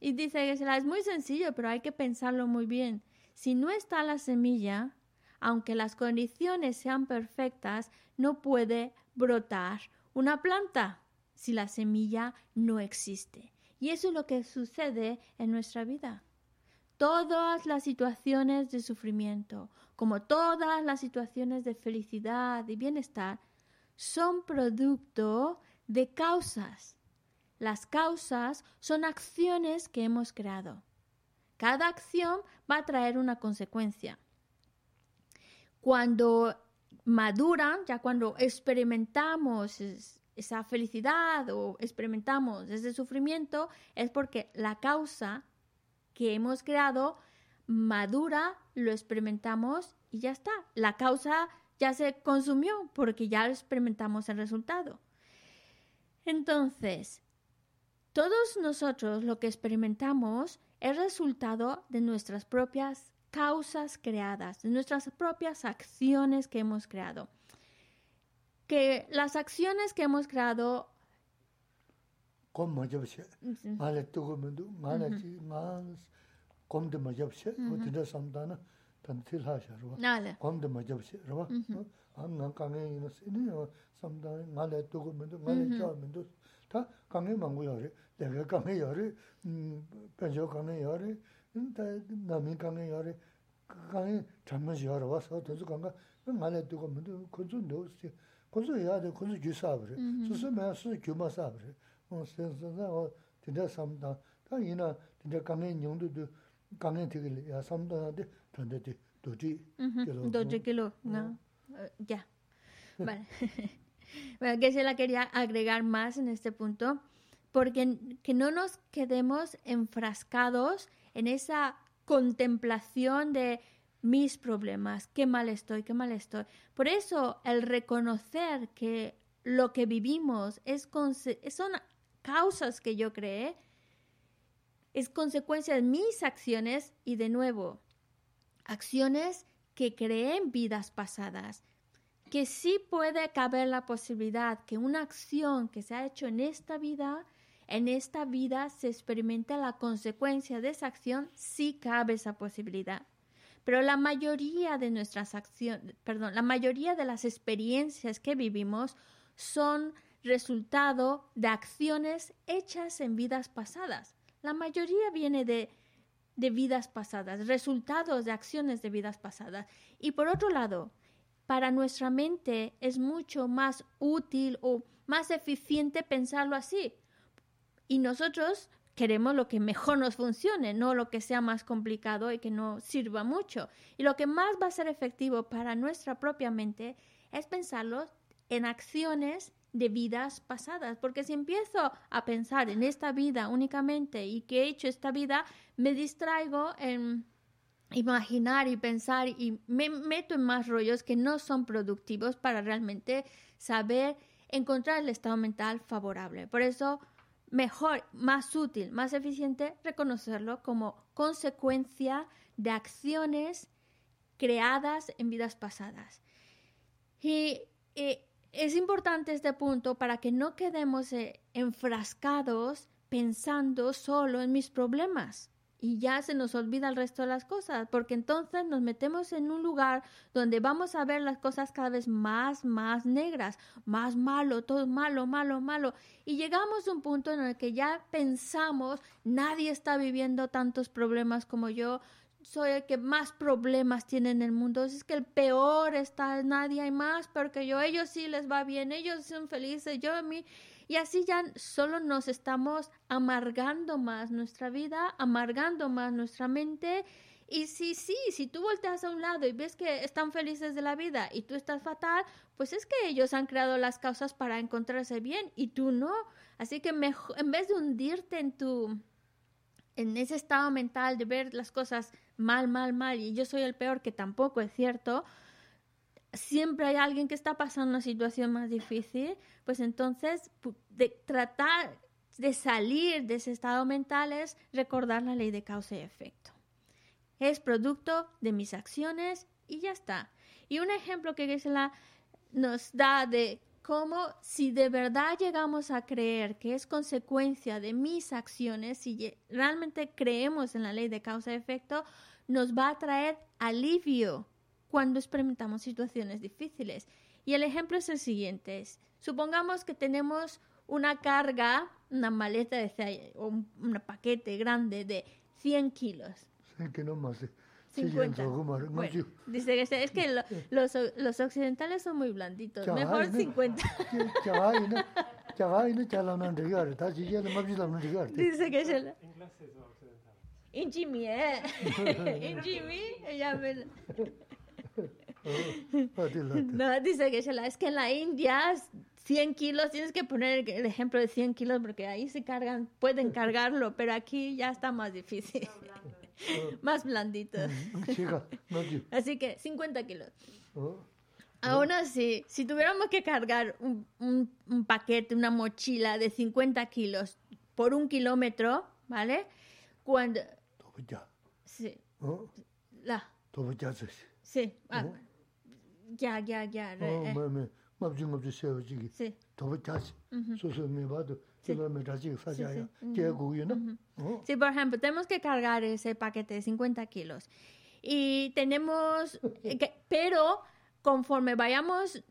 Y dice que es muy sencillo, pero hay que pensarlo muy bien. Si no está la semilla, aunque las condiciones sean perfectas, no puede brotar una planta si la semilla no existe. Y eso es lo que sucede en nuestra vida. Todas las situaciones de sufrimiento, como todas las situaciones de felicidad y bienestar, son producto de causas. Las causas son acciones que hemos creado. Cada acción va a traer una consecuencia. Cuando maduran, ya cuando experimentamos es- esa felicidad o experimentamos ese sufrimiento, es porque la causa que hemos creado madura, lo experimentamos y ya está. La causa ya se consumió porque ya experimentamos el resultado. Entonces, todos nosotros lo que experimentamos es resultado de nuestras propias causas creadas, de nuestras propias acciones que hemos creado. Que las acciones que hemos creado, 저 보셔. 말에 뜨고 면도 말에 마 곰도 먼저 보셔. 어디다 삼다나 단틸 하셔로. nada, 곰도 먼저 보셔. 봐. 안 강에 있는 쓰니 삼다 말에 뜨고 면도 말에 저 면도 다 강에 망고요래. 내가 강에 요래. 음 변조 강에 요래. 근데 남이 강에 요래. 강에 잠만 요래 와서 도서 강가 말에 뜨고 면도 그저 넣었지. 그저 해야 돼. 그저 주사버려. 수수면 수 규마사버려. 어 센스나 어 진짜 삼다 다 이나 진짜 강에 용도도 강에 되게 야 삼다한테 단대지 도지 Ujú, Doce kilos, no. Eh, Ya. Vale. [laughs] bueno, que se la quería agregar más en este punto, porque que no nos quedemos enfrascados en esa contemplación de mis problemas, qué mal estoy, qué mal estoy. Por eso el reconocer que lo que vivimos es son causas que yo creé, es consecuencia de mis acciones y de nuevo, acciones que creé en vidas pasadas, que sí puede caber la posibilidad que una acción que se ha hecho en esta vida, en esta vida se experimente la consecuencia de esa acción, sí cabe esa posibilidad. Pero la mayoría de nuestras acciones, perdón, la mayoría de las experiencias que vivimos son resultado de acciones hechas en vidas pasadas. La mayoría viene de de vidas pasadas, resultados de acciones de vidas pasadas. Y por otro lado, para nuestra mente es mucho más útil o más eficiente pensarlo así. Y nosotros queremos lo que mejor nos funcione, no lo que sea más complicado y que no sirva mucho. Y lo que más va a ser efectivo para nuestra propia mente es pensarlo en acciones de vidas pasadas, porque si empiezo a pensar en esta vida únicamente y que he hecho esta vida, me distraigo en imaginar y pensar y me meto en más rollos que no son productivos para realmente saber encontrar el estado mental favorable. Por eso, mejor, más útil, más eficiente reconocerlo como consecuencia de acciones creadas en vidas pasadas. Y, y es importante este punto para que no quedemos eh, enfrascados pensando solo en mis problemas. Y ya se nos olvida el resto de las cosas, porque entonces nos metemos en un lugar donde vamos a ver las cosas cada vez más, más negras, más malo, todo malo, malo, malo, y llegamos a un punto en el que ya pensamos, nadie está viviendo tantos problemas como yo, soy el que más problemas tiene en el mundo, es que el peor está, nadie hay más peor que yo, ellos sí les va bien, ellos son felices, yo a mí, y así ya solo nos estamos amargando más nuestra vida, amargando más nuestra mente. Y si sí, si tú volteas a un lado y ves que están felices de la vida y tú estás fatal, pues es que ellos han creado las causas para encontrarse bien y tú no. Así que mejor, en vez de hundirte en tu en ese estado mental de ver las cosas mal, mal, mal y yo soy el peor, que tampoco es cierto, siempre hay alguien que está pasando una situación más difícil, pues entonces tratar de salir de ese estado mental es recordar la ley de causa y efecto. Es producto de mis acciones y ya está. Y un ejemplo que Gisela nos da de cómo si de verdad llegamos a creer que es consecuencia de mis acciones, si realmente creemos en la ley de causa y efecto, nos va a traer alivio cuando experimentamos situaciones difíciles. Y el ejemplo es el siguiente. supongamos que tenemos una carga, una maleta de o un, paquete grande de 100 kilos. 50. dice que es que los, los, occidentales son muy blanditos. Mejor 50. dice que es el... Inchimi, [laughs] [laughs] no, dice que es que en la India 100 kilos, tienes que poner el ejemplo de 100 kilos porque ahí se cargan, pueden cargarlo, pero aquí ya está más difícil. [laughs] más blandito. así que 50 kilos. Aún así, si tuviéramos que cargar un, un, paquete, una mochila de 50 kilos por un kilómetro, ¿vale? Cuando... Sí. La. Sí. Ah, ya, ya, ya. Sí, por ejemplo, tenemos que cargar ese paquete de 50 kilos. Y tenemos, eh, pero conforme vayamos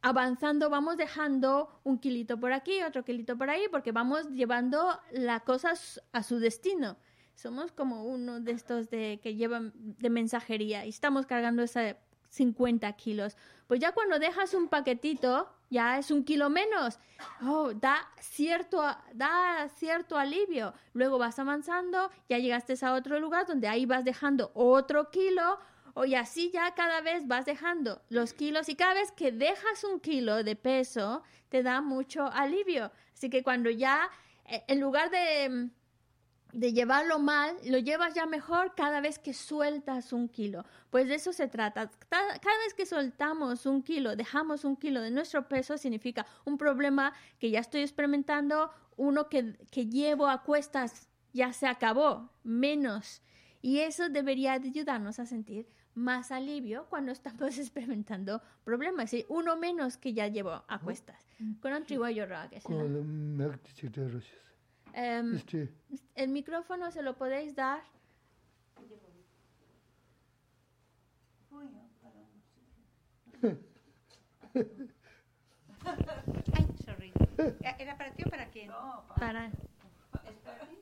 avanzando, vamos dejando un kilito por aquí, otro kilito por ahí, porque vamos llevando las cosas a su destino. Somos como uno de estos de que llevan de mensajería y estamos cargando esa 50 kilos. Pues ya cuando dejas un paquetito, ya es un kilo menos. Oh, da cierto, da cierto alivio. Luego vas avanzando, ya llegaste a otro lugar donde ahí vas dejando otro kilo. O y así ya cada vez vas dejando los kilos y cada vez que dejas un kilo de peso te da mucho alivio. Así que cuando ya, eh, en lugar de de llevarlo mal, lo llevas ya mejor cada vez que sueltas un kilo. Pues de eso se trata. Cada, vez que soltamos un kilo, dejamos un kilo de nuestro peso, significa un problema que ya estoy experimentando, uno que, que llevo a cuestas ya se acabó, menos. Y eso debería ayudarnos a sentir más alivio cuando estamos [laughs] experimentando problemas. ¿sí? Uno menos que ya llevo a cuestas. Um, el micrófono se lo podéis dar. Ay, sorry. ¿Era para ti o para quién? No, para. ¿Es para ti?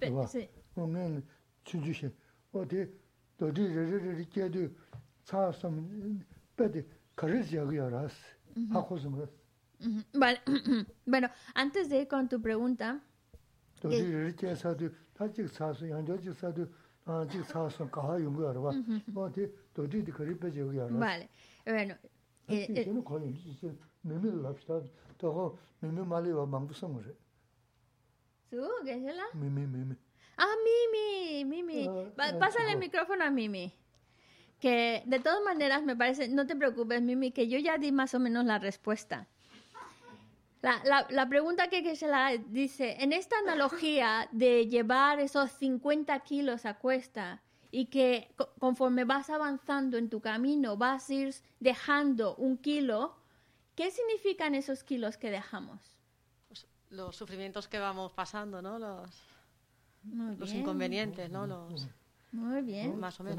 Sí, sí. Hola. Sí. Vale. [clears throat] Bueno, antes de ir con tu pregunta. Que... Vale, bueno. Eh, ¿Qué es? Ah, Mimi, Mimi. Ah, Mimi, Mimi. Pásale el micrófono a Mimi que de todas maneras me parece, no te preocupes, Mimi, que yo ya di más o menos la respuesta. La, la, pregunta que, se la dice, en esta analogía de llevar esos 50 kilos a cuesta y que conforme vas avanzando en tu camino vas a ir dejando un kilo, ¿Qué significan esos kilos que dejamos? Pues, los sufrimientos que vamos pasando, ¿no? Los, los inconvenientes, ¿no? Los, muy bien. Más o menos.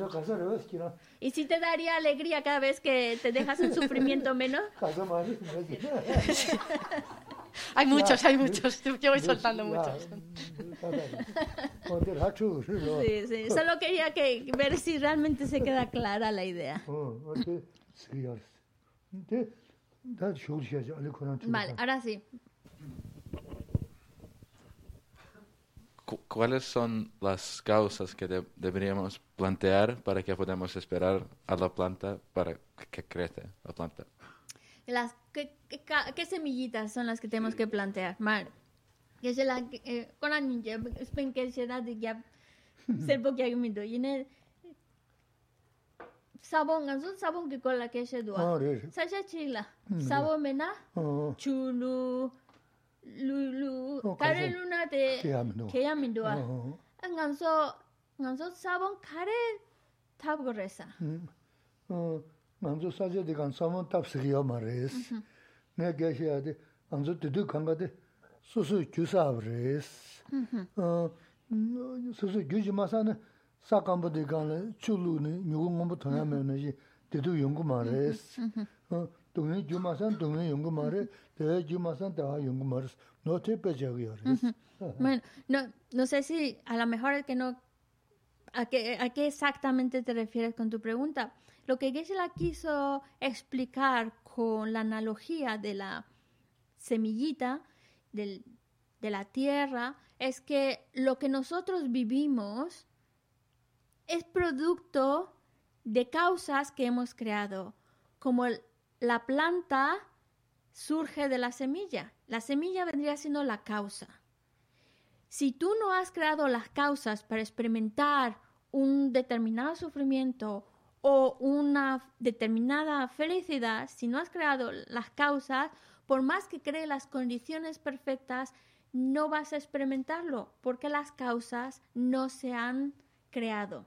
¿Y si te daría alegría cada vez que te dejas un sufrimiento menos? [laughs] [laughs] hay muchos, hay muchos. Yo voy soltando muchos. sí, sí. Solo quería que, ver si realmente se queda clara la idea. vale, ahora sí. cu ¿cuáles son las causas que de deberíamos plantear para que podamos esperar a la planta para que crezca la planta? Las, ¿qué, qué, qué semillitas son las que tenemos que plantear? Mar, que se la eh, con la niña, es que se da de ya [laughs] ser porque hay y en sabon ganzo sabon que con la que se dua. Sasha chila. Sabon mena. Chulu. lulu, Oh, kare 그래서 luna de 계야민도. que ya mindua. 어. ganso, ganso sabón kare tabgoresa. 음. 어, 먼저 사제디 간 사면 답스기야 말레스. 내 계셔야데 먼저 드드 간가데 수수 주사브레스. 어, 음, 수수 주지 마사네 사감보디 간에 줄루니 누군가부 통하면은 드드 연구 말레스. 어, 동네 주마산 동네 연구 말에 대 주마산 다 연구 말레스. 노트 빼자고요. Bueno, no, no sé si a lo mejor es que no... ¿A qué, ¿A qué exactamente te refieres con tu pregunta? Lo que Geshe-la quiso explicar con la analogía de la semillita del- de la tierra es que lo que nosotros vivimos es producto de causas que hemos creado, como el- la planta surge de la semilla. La semilla vendría siendo la causa. Si tú no has creado las causas para experimentar un determinado sufrimiento o una determinada felicidad, si no has creado las causas, por más que crees las condiciones perfectas, no vas a experimentarlo porque las causas no se han creado.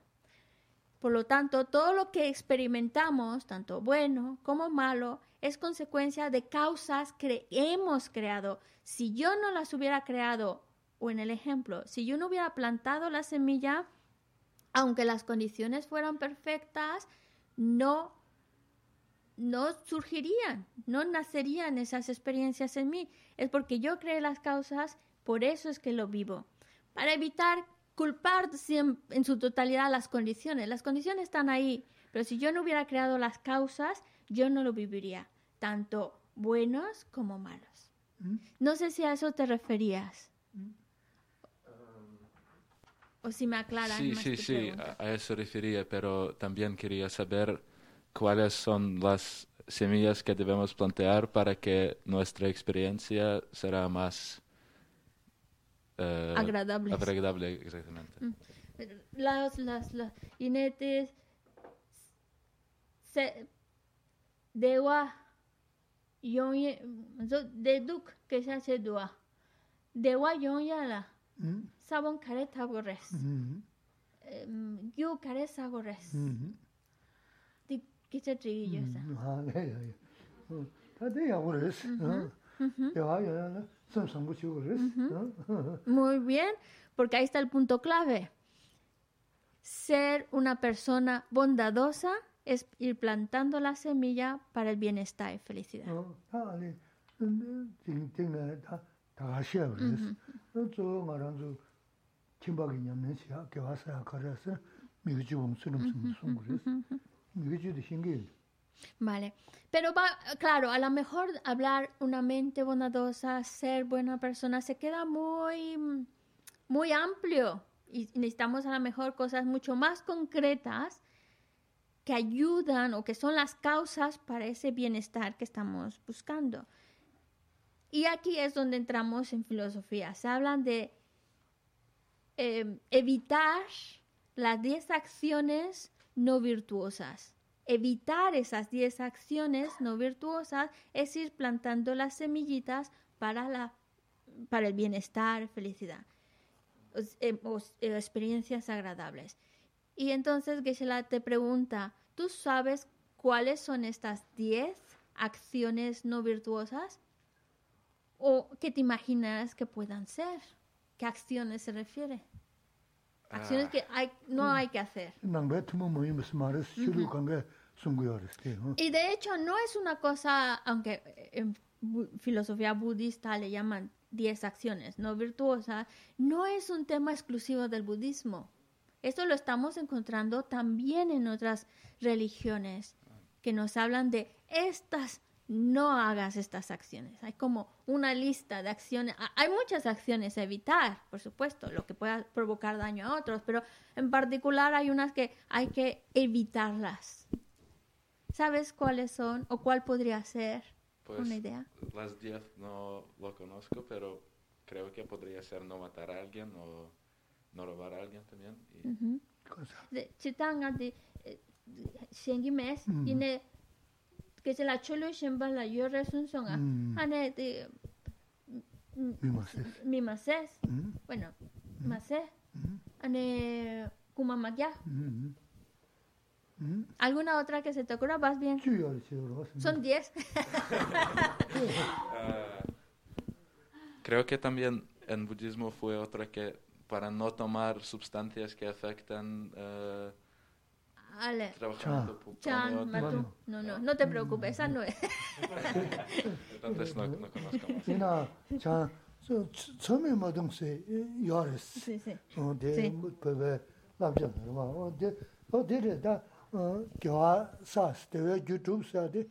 Por lo tanto, todo lo que experimentamos, tanto bueno como malo, es consecuencia de causas que hemos creado. Si yo no las hubiera creado, o en el ejemplo, si yo no hubiera plantado la semilla, aunque las condiciones fueran perfectas, no, no surgirían, no nacerían esas experiencias en mí. Es porque yo creé las causas, por eso es que lo vivo. Para evitar culpar en su totalidad las condiciones. Las condiciones están ahí, pero si yo no hubiera creado las causas, yo no lo viviría, tanto buenos como malos. No sé si a eso te referías. O si me aclaras Sí, más sí, sí, pregunta. a eso refería, pero también quería saber cuáles son las semillas que debemos plantear para que nuestra experiencia será más eh, agradable. Agradable, exactamente. Mm. Los, los, los jinetes se deba yonye zo deduk que se hace dua. Dewa yonyala mm. sabon careta gorres mm-hmm. em, mm-hmm. yo careza gorres di kicha triguillo esa ta de ya gorres ya ya ya. [laughs] Muy bien, porque ahí está el punto clave. Ser una persona bondadosa es ir plantando la semilla para el bienestar y felicidad. Vale, pero va, claro, a lo mejor hablar una mente bondadosa, ser buena persona, se queda muy, muy amplio y necesitamos a lo mejor cosas mucho más concretas que ayudan o que son las causas para ese bienestar que estamos buscando. Y aquí es donde entramos en filosofía. Se hablan de eh, evitar las 10 acciones no virtuosas. Evitar esas 10 acciones no virtuosas es ir plantando las semillitas para, la, para el bienestar, felicidad, os- eh, eh, experiencias agradables. Y entonces Geshe-la te pregunta, ¿tú sabes cuáles son estas 10 acciones no virtuosas? ¿O qué te imaginas que puedan ser? ¿Qué acciones se refiere? Acciones Ah. que hay, no hay que hacer. Y de hecho no es una cosa, aunque en filosofía budista le llaman 10 acciones no virtuosas, no es un tema exclusivo del budismo. Esto lo estamos encontrando también en otras religiones que nos hablan de estas, no hagas estas acciones. Hay como una lista de acciones. Hay muchas acciones a evitar, por supuesto, lo que pueda provocar daño a otros, pero en particular hay unas que hay que evitarlas. ¿Sabes cuáles son o cuál podría ser? Pues Una idea. las 10 no lo conozco, pero creo que podría ser no matar a alguien o no robar a alguien también. Y. Kāsā. De- chitanga de eh, shengi mes Mm. yine que se la cholo shemba la yo resunzonga Mm. ane de Mī mā sēs. mi mases Mm, bueno masé mm, ane kumamagya mm, mm. alguna otra que se te ocurra vas bien Chū yōrēs yōrēs. son 10 [laughs] Ah, creo que también en budismo fue otra que para no tomar sustancias que afectan eh, Ale trabajando pu- Chan, con Matu. otros. No, no, no te preocupes, esa no es. [laughs] Entonces no, no conozco más. Yīnā, chā, tsōmī mā dōng sē yōrēs. Sí, sí. 어, 대 Sí. 그게 남자 봐. 어, 대 어, 대래다 어, 교화 사스 대외 유튜브 사데 지름성 송구가레스. 다 gyawaa saas, dewa gyu dhub saa di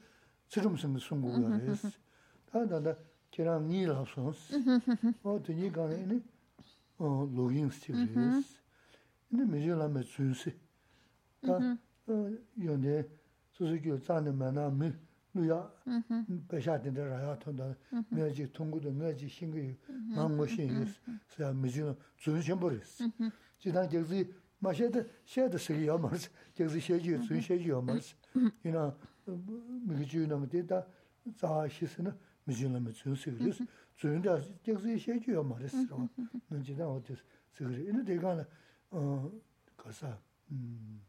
tsirum simi sungu yaa mm-hmm, res. Mm-hmm. Taa dada kiraa nyi laa sons, mm-hmm. o dunyi kaani ini login stik res. Ini mejo laa me tsunsi. Taa yonde susu gyu tsaani manaa mi luyaa peshaa dinda rayaa tonda miyaa jik tungu do miyaa jik shingi maa ngo shingi res. Saa mejo laa tsunsi shenpo res. Chitaan gyagzi 고신 사 미주 준신 버렸어 지난 저기 마셔도 셔도 쓰기야 말스 저기 셔지 준셔지야 말스 이나 미주는 데다 자 시스는 미주는 준시그레스 준다 저기 셔지야 말스 너 지난 어디 쓰그래 이는 내가 어 가서 음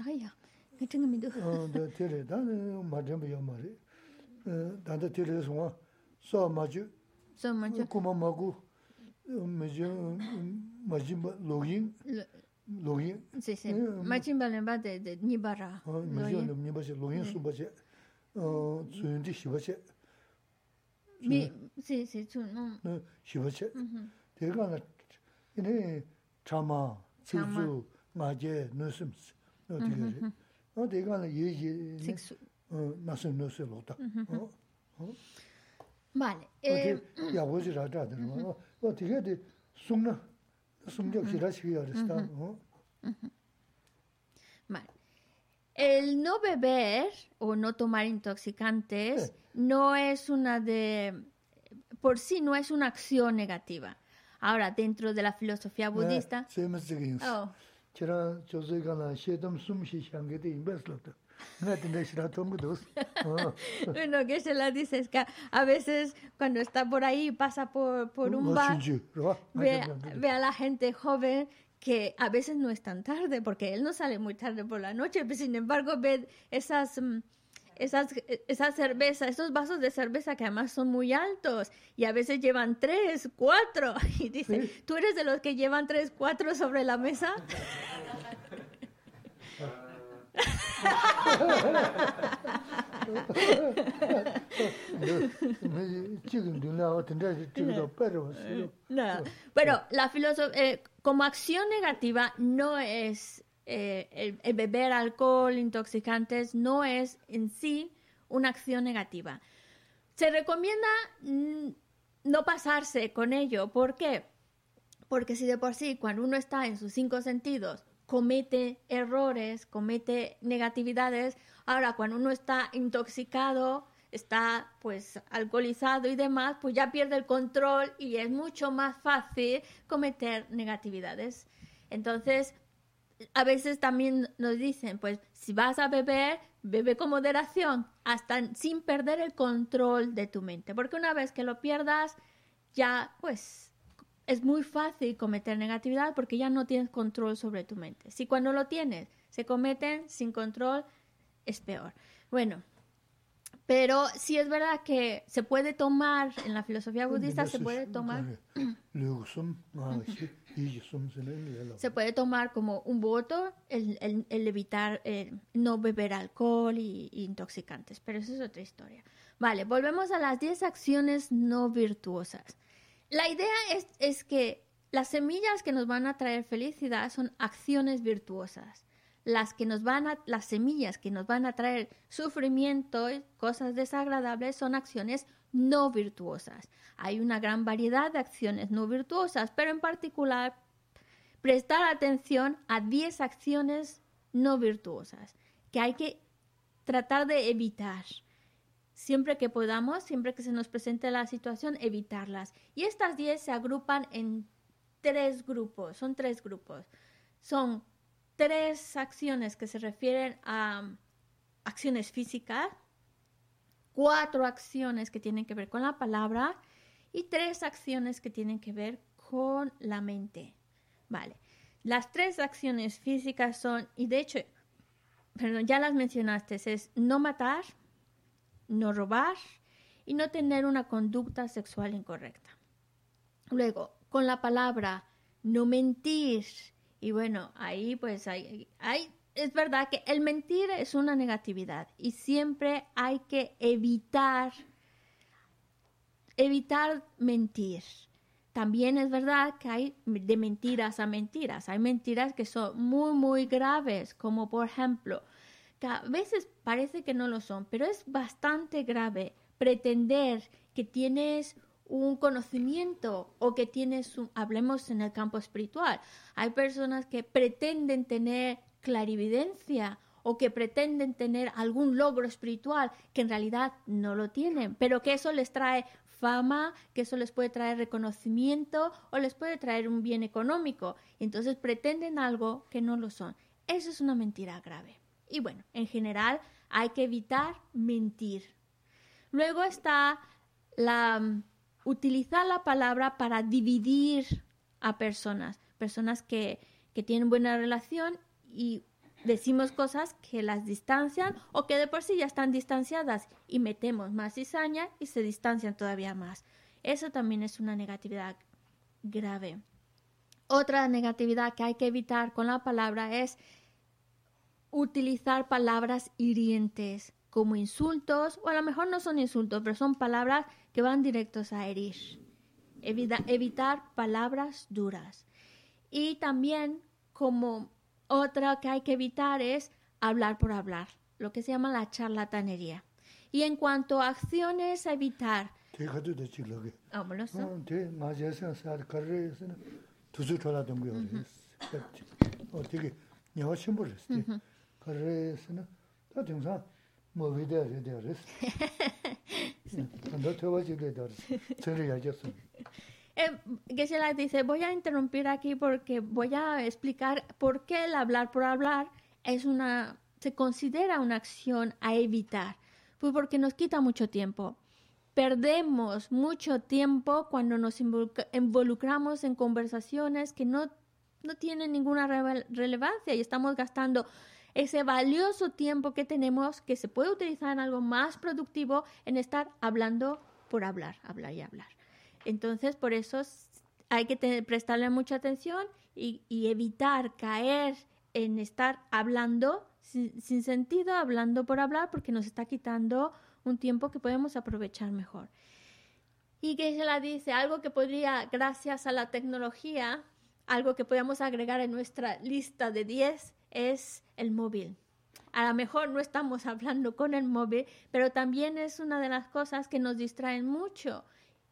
Ay, ya. Que tengo mi duda. 어, 네, 테레 다는 맞좀 요 말이. 어, 다들 테레 송아 소 마주 Son muchos. 고마 마고 메저 마지 로깅 lōngyīn. Sī sī, māchīn bā lēmbā dē dē nībā rā. Māchīn bā nībā shē, lōngyīn sū bā shē, tsūyōn dī shī bā shē. Mī, sī sī, tsū nō. Shī bā shē. Tē kā nā, inē chāmā, tsū tsū, ngā jē, nō sīm sī, nō tē kā rē. Nō tē kā nā yē yē, nā sīm nō sī lō tā. Māli. Yā wā shī rā chā dē rā, wā tē kā dē sūng nā, 숨나 숨적 지라시기야 그랬다 어 Vale. El no beber o no tomar intoxicantes no es una de... Por sí no es una acción negativa. Ahora, dentro de la filosofía budista... 세면적인 Oh, [laughs] bueno, que se la dice es que a veces cuando está por ahí pasa por, por un bar, ve, ve a la gente joven que a veces no es tan tarde, porque él no sale muy tarde por la noche, pero sin embargo ve esas... Mm, esas, esa cerveza, esos vasos de cerveza que además son muy altos y a veces llevan tres, cuatro. [laughs] Y dice, ¿tú eres de los que llevan tres, cuatro sobre la mesa? [laughs] No. Pero la filoso- eh, como acción negativa no es eh, el, beber alcohol, intoxicantes, no es en sí una acción negativa. Se recomienda no pasarse con ello. ¿Por qué? Porque si de por sí, cuando uno está en sus cinco sentidos, comete errores, comete negatividades, ahora cuando uno está intoxicado, está pues alcoholizado y demás, pues ya pierde el control y es mucho más fácil cometer negatividades. Entonces, a veces también nos dicen, pues si vas a beber, bebe con moderación, hasta sin perder el control de tu mente, porque una vez que lo pierdas, ya pues es muy fácil cometer negatividad porque ya no tienes control sobre tu mente. Si cuando lo tienes se cometen sin control, es peor. Bueno, Pero sí es verdad que se puede tomar, en la filosofía budista se puede tomar, se puede tomar como un voto el, el, evitar eh, no beber alcohol y, intoxicantes, pero eso es otra historia. Vale, volvemos a las 10 acciones no virtuosas. La idea es, es que las semillas que nos van a traer felicidad son acciones virtuosas las que nos van a, las semillas que nos van a traer sufrimiento y cosas desagradables son acciones no virtuosas. Hay una gran variedad de acciones no virtuosas, pero en particular prestar atención a 10 acciones no virtuosas que hay que tratar de evitar. Siempre que podamos, siempre que se nos presente la situación, evitarlas. Y estas 10 se agrupan en tres grupos, son tres grupos. Son tres acciones que se refieren a um, acciones físicas, cuatro acciones que tienen que ver con la palabra y tres acciones que tienen que ver con la mente. Vale. Las tres acciones físicas son, y de hecho, perdón, ya las mencionaste, es no matar, no robar y no tener una conducta sexual incorrecta. Luego, con la palabra, no mentir y bueno, ahí pues hay, hay, es verdad que el mentir es una negatividad y siempre hay que evitar, evitar mentir. También es verdad que hay de mentiras a mentiras. Hay mentiras que son muy, muy graves, como por ejemplo, a veces parece que no lo son, pero es bastante grave pretender que tienes un conocimiento o que tienes, un, hablemos en el campo espiritual, hay personas que pretenden tener clarividencia o que pretenden tener algún logro espiritual que en realidad no lo tienen, pero que eso les trae fama, que eso les puede traer reconocimiento o les puede traer un bien económico. Entonces pretenden algo que no lo son. Eso es una mentira grave. Y bueno, en general hay que evitar mentir. Luego está la utilizar la palabra para dividir a personas, personas que, tienen buena relación y decimos cosas que las distancian o que de por sí ya están distanciadas y metemos más cizaña y se distancian todavía más. Eso también es una negatividad grave. Otra negatividad que hay que evitar con la palabra es utilizar palabras hirientes como insultos, o a lo mejor no son insultos, pero son palabras que van directos a herir. evitar palabras duras. Y también como otra que hay que evitar es hablar por hablar, lo que se llama la charlatanería. Y en cuanto a acciones a evitar... que se las dice, voy a interrumpir aquí porque voy a explicar por qué el hablar por hablar es una, se considera una acción a evitar. Pues porque nos quita mucho tiempo. Perdemos mucho tiempo cuando nos involucramos en conversaciones que no, no tienen ninguna relevancia y estamos gastando ese valioso tiempo que tenemos que se puede utilizar en algo más productivo en estar hablando por hablar, hablar y hablar. Entonces, por eso hay que prestarle mucha atención y, evitar caer en estar hablando sin, sin, sentido, hablando por hablar, porque nos está quitando un tiempo que podemos aprovechar mejor. Y que se la dice, algo que podría, gracias a la tecnología, algo que podemos agregar en nuestra lista de 10 es el móvil. A lo mejor no estamos [laughs] hablando con el móvil, pero también es una de las cosas que nos distraen mucho,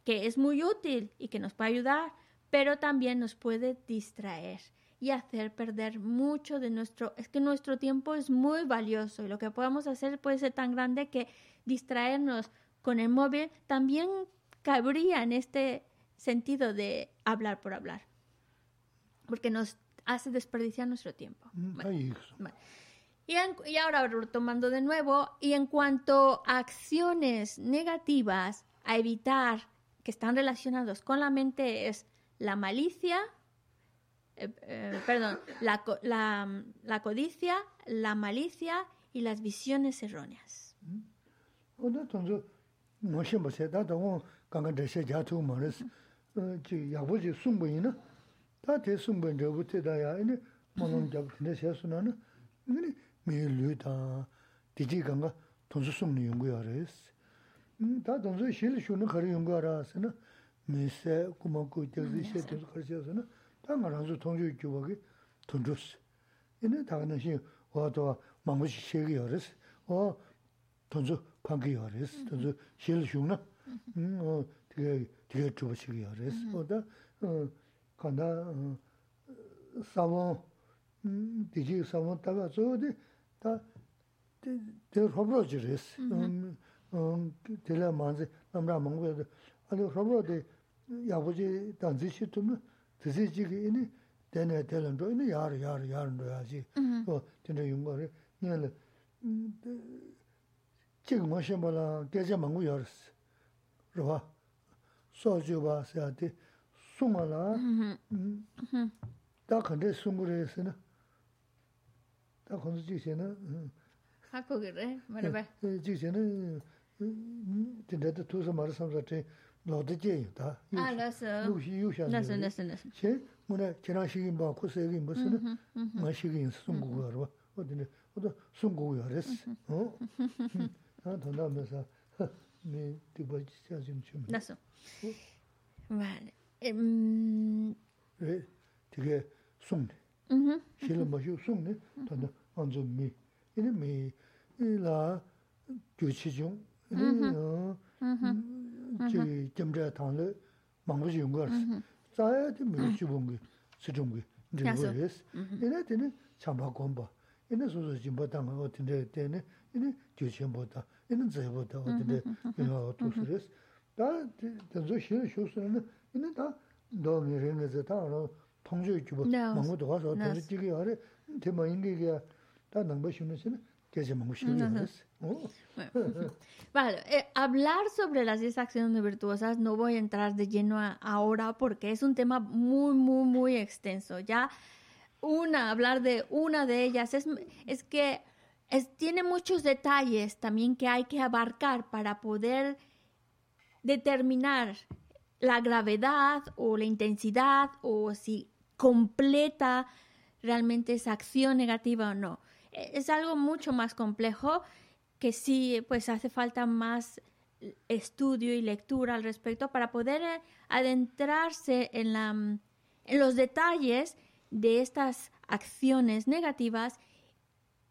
que es muy útil y que nos puede ayudar, pero también nos puede distraer y hacer perder mucho de nuestro... Es que nuestro tiempo es muy valioso y lo que podemos hacer puede ser tan grande que distraernos con el móvil también cabría en este sentido de hablar por hablar, porque nos hace desperdiciar nuestro tiempo. Mm, y, y, ahora retomando de nuevo, y en cuanto a acciones negativas a evitar que están relacionados con la mente es la malicia, eh, eh, perdón, la, la, codicia, la malicia y las visiones erróneas. Mm. oda tonzo mo shenpo se, da da wong ganga da she jia tu ma res, chi yabu chi sungpo ina, da te sungpo ina rebu te da ya, ina mo nong jabu tinte she su na na, ina mi lu da, di chi ganga tonzo sungni yungu ya res. Da tonzo she li shu na kari yungu ya ra se na, mi se, kuma ku, tek zi she tonzo kari she su na, da nga ranzo tonzo yu kiwa ki tonzo se. Ina da gana shi, wa to mangu shi she ki ya res, wa tonzo panki ya res, tonzo she li shung na, 어 되게 되게 좋으시게 그랬어. 어다 어 간다 사모 음 디지 사모 따가 저데 다 데 허브로지레스. 음 데라 만제 남라 먹고도 아니 허브로데 야부지 단지시 좀 드시지기 이니 되네 되는도 이니 야르 야르 야르도 야지. 어 진짜 용거를 니는 음 지금 뭐시 뭐라 계제 먹고 열었어. rwa soju ba siya di sūngā lā, tā khantē sūngu rē sē na, tā khantē jīg sē na, hā kō kī rē, mā rē bā, jīg sē na, tīndē tā tūsā mā rā samsā tē, lō tā jē yu tā, yu shā, nā sō, nā sō, nā sō, chē, mū nā kērā shīgī mbā, kō sē gī mbā sē na, mā shīgī yin sūngu gu rā bā, wā tīndē, wā tā sūngu gu rē sē, hā tōndā mē sā, mē tī bā jī sā jī mchū mē, nā sō, vā rē, Em, 에 되게 숨네. ujú, 실은 뭐지 숨네. 단다 안저 미. 이네 미 이라 교치중. 어. 지 점자 당을 망부지 용 거스. 자야지 미 주본 게 수종 게. 이제 야서. 그래서 이네 되는 참바 공부. 이네 소소 진보 당 어떤데 되네. 이네 교치보다 이는 제보다 어떤데 이거 또 그래서 다 저저 실은 쇼스는 이네 다 너무 이런게 다 알아. 통주 주고 네. 망고도 가서 네. 통주 지기 하래. 대만 인게가 다 넘버 쉬는 시는 계속 망고 쉬는 네. [laughs] 어. Vale, eh, hablar sobre las 10 acciones virtuosas no voy a entrar de lleno a- ahora porque es un tema muy, muy, muy extenso. Ya una, hablar de una de ellas es, es que es, tiene muchos detalles también que hay que abarcar para poder determinar la gravedad o la intensidad o si completa realmente esa acción negativa o no. E- Es algo mucho más complejo que sí pues hace falta más estudio y lectura al respecto para poder eh, adentrarse en, la, en los detalles de estas acciones negativas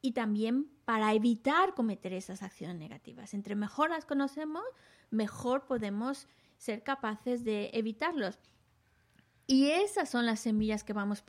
y también para evitar cometer esas acciones negativas. Entre mejor las conocemos, mejor podemos ser capaces de evitarlos. Y esas son las semillas que vamos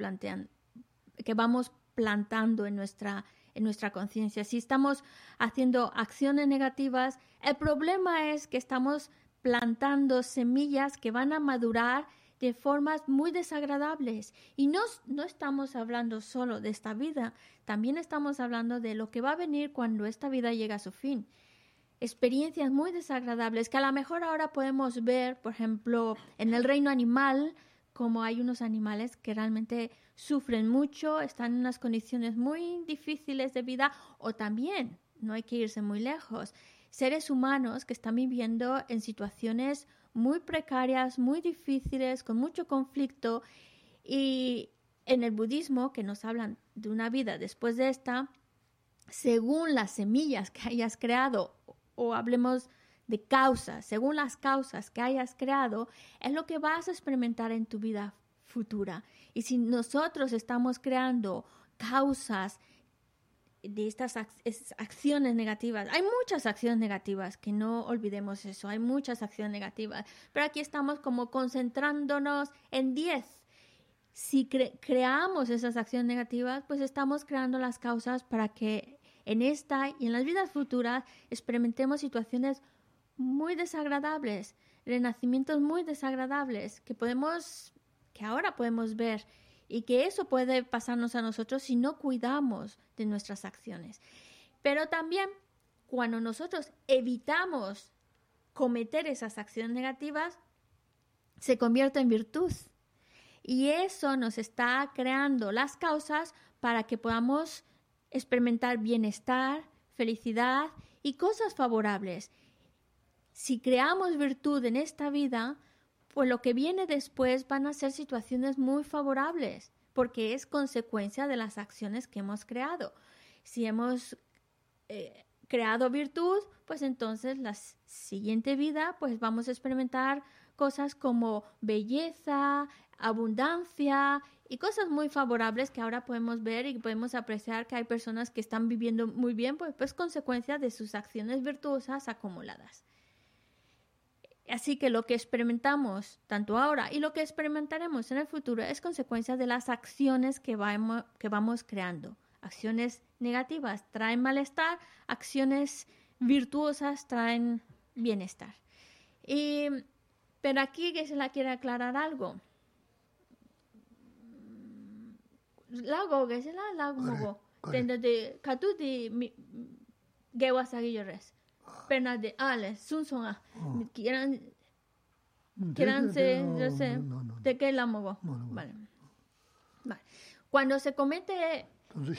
que vamos plantando en nuestra en nuestra conciencia. Si estamos haciendo acciones negativas, el problema es que estamos plantando semillas que van a madurar de formas muy desagradables. Y no, no estamos hablando solo de esta vida, también estamos hablando de lo que va a venir cuando esta vida llegue a su fin experiencias muy desagradables que a lo mejor ahora podemos ver, por ejemplo, en el reino animal, como hay unos animales que realmente sufren mucho, están en unas condiciones muy difíciles de vida, o también, no hay que irse muy lejos, seres humanos que están viviendo en situaciones muy precarias, muy difíciles, con mucho conflicto, y en el budismo, que nos hablan de una vida después de esta, según las semillas que hayas creado o hablemos de causas, según las causas que hayas creado, es lo que vas a experimentar en tu vida futura. Y si nosotros estamos creando causas de estas ac- es- acciones negativas, hay muchas acciones negativas, que no olvidemos eso, hay muchas acciones negativas, pero aquí estamos como concentrándonos en 10 si cre- creamos esas acciones negativas, pues estamos creando las causas para que en esta y en las vidas futuras experimentemos situaciones muy desagradables, renacimientos muy desagradables que podemos, que ahora podemos ver y que eso puede pasarnos a nosotros si no cuidamos de nuestras acciones. Pero también cuando nosotros evitamos cometer esas acciones negativas, se convierte en virtud. Y eso nos está creando las causas para que podamos experimentar bienestar, felicidad y cosas favorables. si creamos virtud en esta vida, pues lo que viene después van a ser situaciones muy favorables, porque es consecuencia de las acciones que hemos creado. Si hemos eh, creado virtud, pues entonces la siguiente vida, pues vamos a experimentar cosas como belleza, abundancia y cosas muy favorables que ahora podemos ver y podemos apreciar que hay personas que están viviendo muy bien, pues, pues consecuencia de sus acciones virtuosas acumuladas. Así que lo que experimentamos tanto ahora y lo que experimentaremos en el futuro es consecuencia de las acciones que vamos, que vamos creando. Acciones negativas traen malestar, acciones virtuosas traen bienestar. Y, pero aquí que se la quiere aclarar algo. Lago que se la lago Tendo de katu de gewasagi yores. Pena de ale sunsonga. Quieran quieran se yo sé de qué la mogo. Vale. Vale. Cuando se comete los,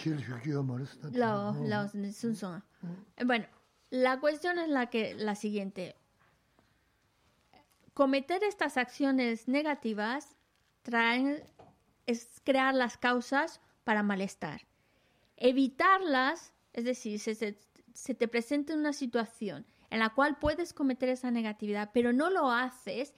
Bueno, la cuestión es la que la siguiente. Cometer estas acciones negativas traen es crear las causas para malestar. Evitarlas, es decir, se, se te presenta una situación en la cual puedes cometer esa negatividad, pero no lo haces,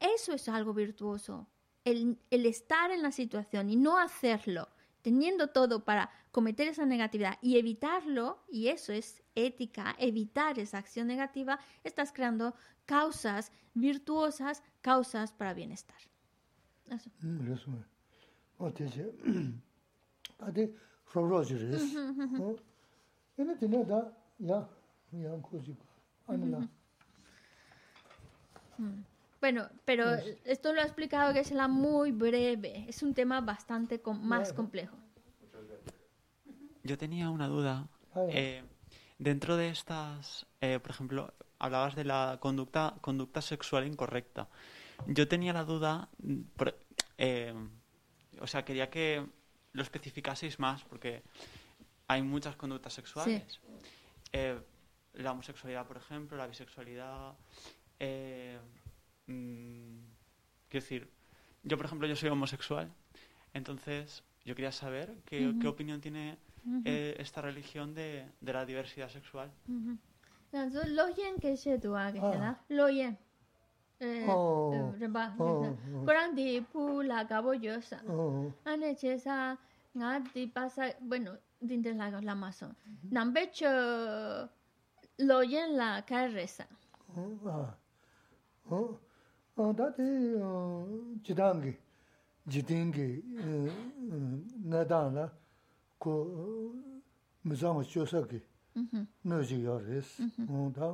eso es algo virtuoso. El, estar en la situación y no hacerlo teniendo todo para cometer esa negatividad y evitarlo, y eso es ética, evitar esa acción negativa, estás creando causas virtuosas, causas para bienestar. Eso. [clears throat] Bueno, pero esto lo ha explicado que es la muy breve. Es un tema bastante más complejo. Yo tenía una duda. Eh, dentro de estas, eh, por ejemplo, hablabas de la conducta, conducta sexual incorrecta. Yo tenía la duda, eh, o sea, quería que lo especificaseis más, porque hay muchas conductas sexuales. la homosexualidad, por ejemplo, la bisexualidad. Mm, quiero decir, yo por ejemplo, yo soy homosexual, entonces yo quería saber qué, qué opinión tiene eh, esta religión de, de, la diversidad sexual. lo yen rinpa kurang di pu la gabo yo sa ane che sa nga di pasa bueno dinte la la mason nambe cho lo yen la ka resa oh oh da di jidangi jidingi na da na ko mizang cho sa gi no ji yo res oh da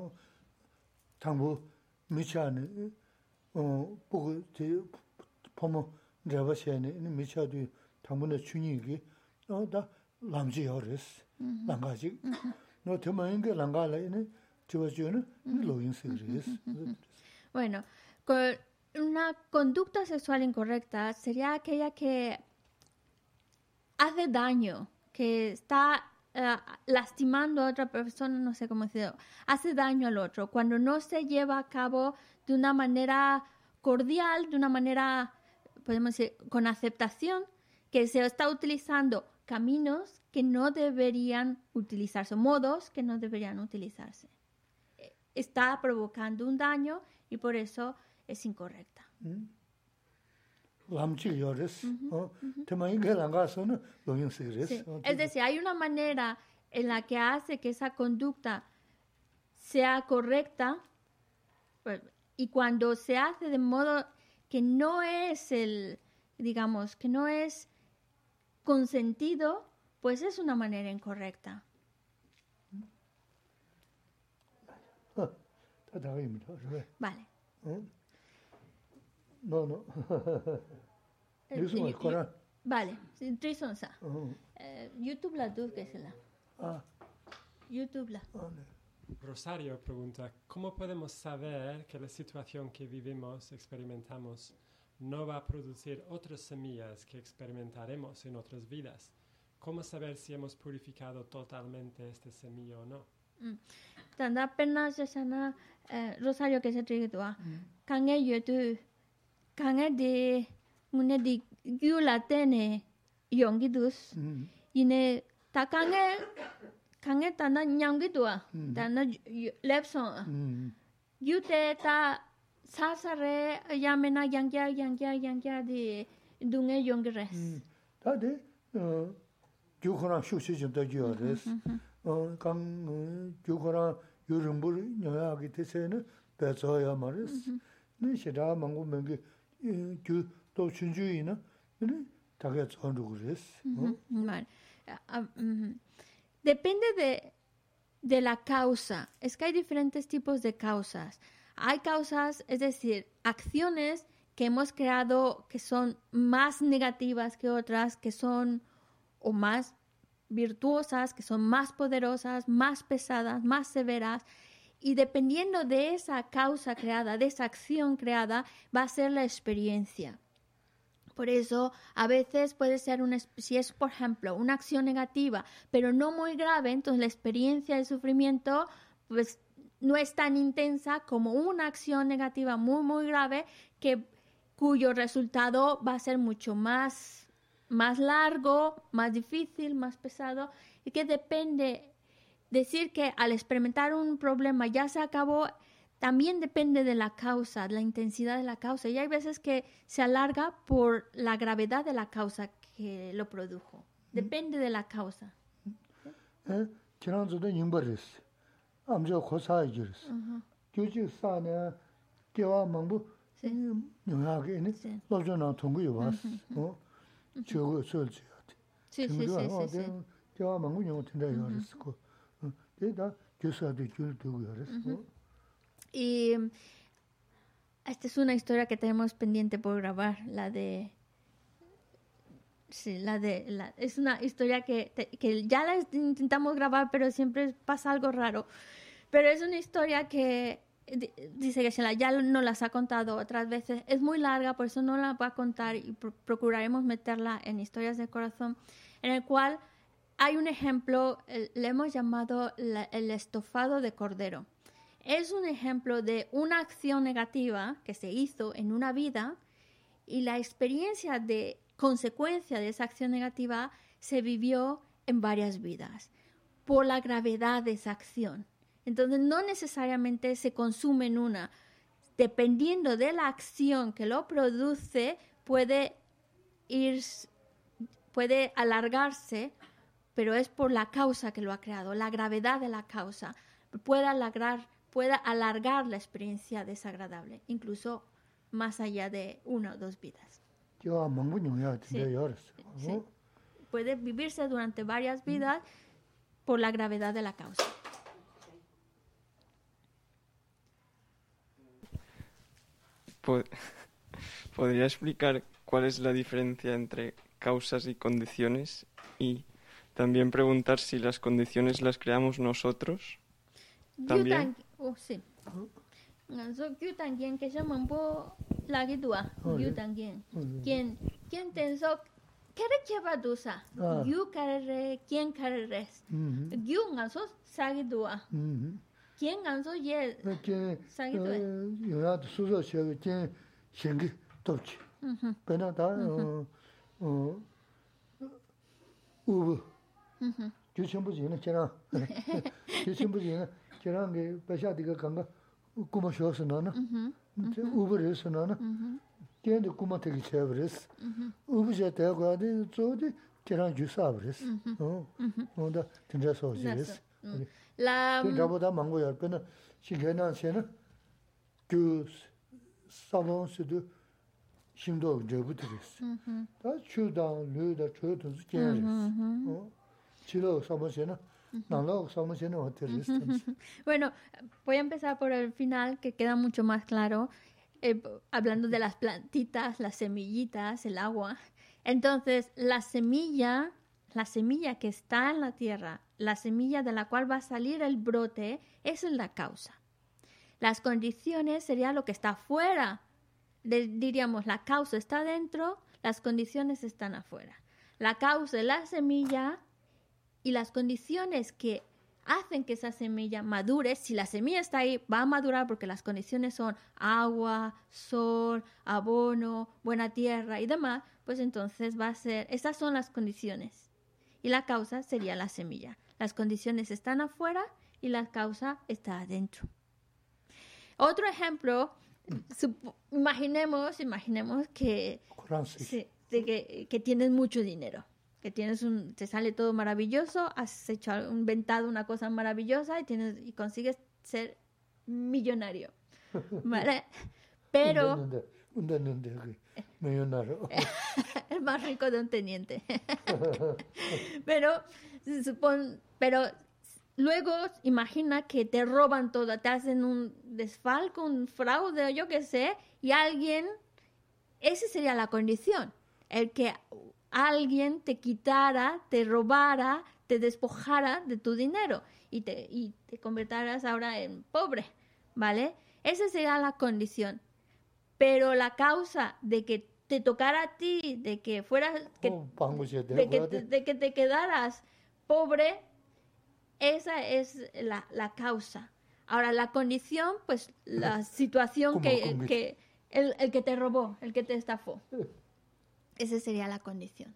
tangbo dā lām jī yā rēs, lāngā jī. Nō tī mā yīngi lāngā lā yī nī chīwa chīwa nī lō yīng sī rēs. Bueno, Una conducta sexual incorrecta sería aquella que hace daño, que está eh, lastimando a otra persona, no sé cómo decirlo, hace daño al otro, cuando no se lleva a cabo de una manera cordial, de una manera, podemos decir, con aceptación, que se está utilizando caminos que no deberían utilizarse, modos que no deberían utilizarse. Está provocando un daño y por eso es incorrecta. Es decir, hay una manera en la que hace que esa conducta sea correcta y cuando se hace de modo que no es el, digamos, que no es consentido, pues es una manera incorrecta. Vale. No, no. [laughs] Vale, eh, YouTube la tú que se la. Ah. YouTube la. Rosario pregunta, ¿cómo podemos saber que la situación que vivimos, experimentamos, no va a producir otras semillas que experimentaremos en otras vidas? ¿Cómo saber si hemos purificado totalmente esta semilla o no? tanda pena shashana rosario ke se trige toa kange yu kanga de ngune di gyu la tene yongi dus ine ta kanga kanga ta na nyam gi do ta na lep song gyu te ta sa sa re ya me na yang kya yang kya yang kya di dunge yongi res ta de gyu khona shu shi jin da gyu res kang gyu khona yurum bu nyaa gi te se ne be zo ya ma res ne shi da mang gu meng gi 망고 맹게 교또 춘주이나 네 다게 전도 그랬어 mal depende de de la causa es que hay diferentes tipos de causas hay causas es decir acciones que hemos creado que son más negativas que otras que son o más virtuosas, que son más poderosas, más pesadas, más severas. y dependiendo de esa causa creada, de esa acción creada, va a ser la experiencia. Por eso, a veces puede ser una, si es, por ejemplo, una acción negativa, pero no muy grave, entonces la experiencia del sufrimiento, pues no es tan intensa como una acción negativa muy, muy grave, que, cuyo resultado va a ser mucho más más largo, más difícil, más pesado, y que depende, decir que al experimentar un problema ya se acabó también depende de la causa, de la intensidad de la causa. Y hay veces que se alarga por la gravedad de la causa que lo produjo. Depende de la causa. Y esta es una historia que tenemos pendiente por grabar, la de Sí, la de la, es una historia que, que ya la intentamos grabar, pero siempre pasa algo raro. Pero es una historia que dice que ya no las ha contado otras veces. Es muy larga, por eso no la voy a contar y procuraremos meterla en historias de corazón, en el cual hay un ejemplo, le hemos llamado el estofado de cordero. Es un ejemplo de una acción negativa que se hizo en una vida y la experiencia de consecuencia de esa acción negativa se vivió en varias vidas por la gravedad de esa acción. Entonces no necesariamente se consume en una. Dependiendo de la acción que lo produce, puede ir, puede alargarse, pero es por la causa que lo ha creado, la gravedad de la causa. Puede alargar, puede alargar la experiencia desagradable, incluso más allá de una o dos vidas. Puede vivirse durante varias vidas por la gravedad de la causa. [laughs] ¿Podría explicar cuál es la diferencia entre causas y condiciones? Y también preguntar si las condiciones las creamos nosotros. También. Oh, sí. Yu tangien que se la gidua yu tangien quien quien tenso kere cheba dusa yu kare quien kare res yu ngaso sagidua qian gang zo ye sa ge dui yu ya de su zo xie ge jian xian ge dou qi bei na da wu gyū chīmbu jīna kērāng, gyū chīmbu jīna kērāng gī bāshā tīka kāngā kūma shō sū nā na, ubu rī sū nā na, kēndi kūma tīki chēb rīs, ubu chē tē kua dī tsō dī kērāng gyū sāb rīs, nōnda tīndrā sō jī rīs. Tī rābu tā māngu yār pē na, shī kē nā chē na, gyū sālōng sū dū shimdō jēbu tī rīs. Tā chū dāng, lū dā, chū tū sū kē rīs. [laughs] Bueno, voy a empezar por el final que queda mucho más claro. Eh, hablando de las plantitas, las semillitas, el agua. Entonces, la semilla la semilla que está en la tierra, la semilla de la cual va a salir el brote, esa es la causa. Las condiciones sería lo que está afuera. diríamos, la causa está dentro, las condiciones están afuera. La causa es la semilla y las condiciones que hacen que esa semilla madure. Si la semilla está ahí, va a madurar porque las condiciones son agua, sol, abono, buena tierra y demás, pues entonces va a ser, esas son las condiciones. Y la causa sería la semilla. Las condiciones están afuera y la causa está adentro. Otro ejemplo, imaginemos, imaginemos que, que, que tienes mucho dinero que tienes un, te sale todo maravilloso, has hecho inventado una cosa maravillosa y tienes y consigues ser millonario, [laughs] ¿vale? Pero [laughs] el más rico de un teniente. [laughs] pero pero luego imagina que te roban todo, te hacen un desfalco, un fraude o yo qué sé, y alguien, esa sería la condición, el que alguien te quitara, te robara, te despojara de tu dinero y te, y te convertirás ahora en pobre, ¿vale? Esa sería la condición. Pero la causa de que te tocara a ti, de que fueras, oh, de, que de, que te, quedaras pobre, esa es la, la, causa. Ahora, la condición, pues la [laughs] situación que, que el, el que te robó, el que te estafó. [laughs] Esa sería la condición.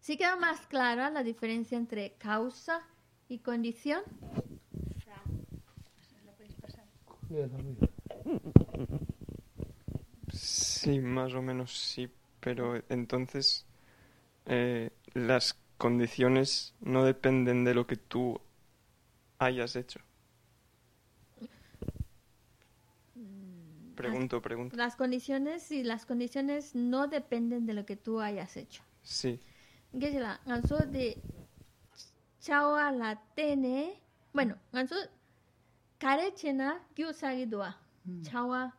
¿Sí queda más clara la diferencia entre causa y condición? Sí, más o menos sí, pero entonces eh, las condiciones no dependen de lo que tú hayas hecho. Pregunto, pregunto. Las condiciones, sí, las condiciones no dependen de lo que tú hayas hecho. Sí. ¿Qué la ganso de chawa la tene. Bueno, ganso kare chena gyu sagi dua. Hmm. Chawa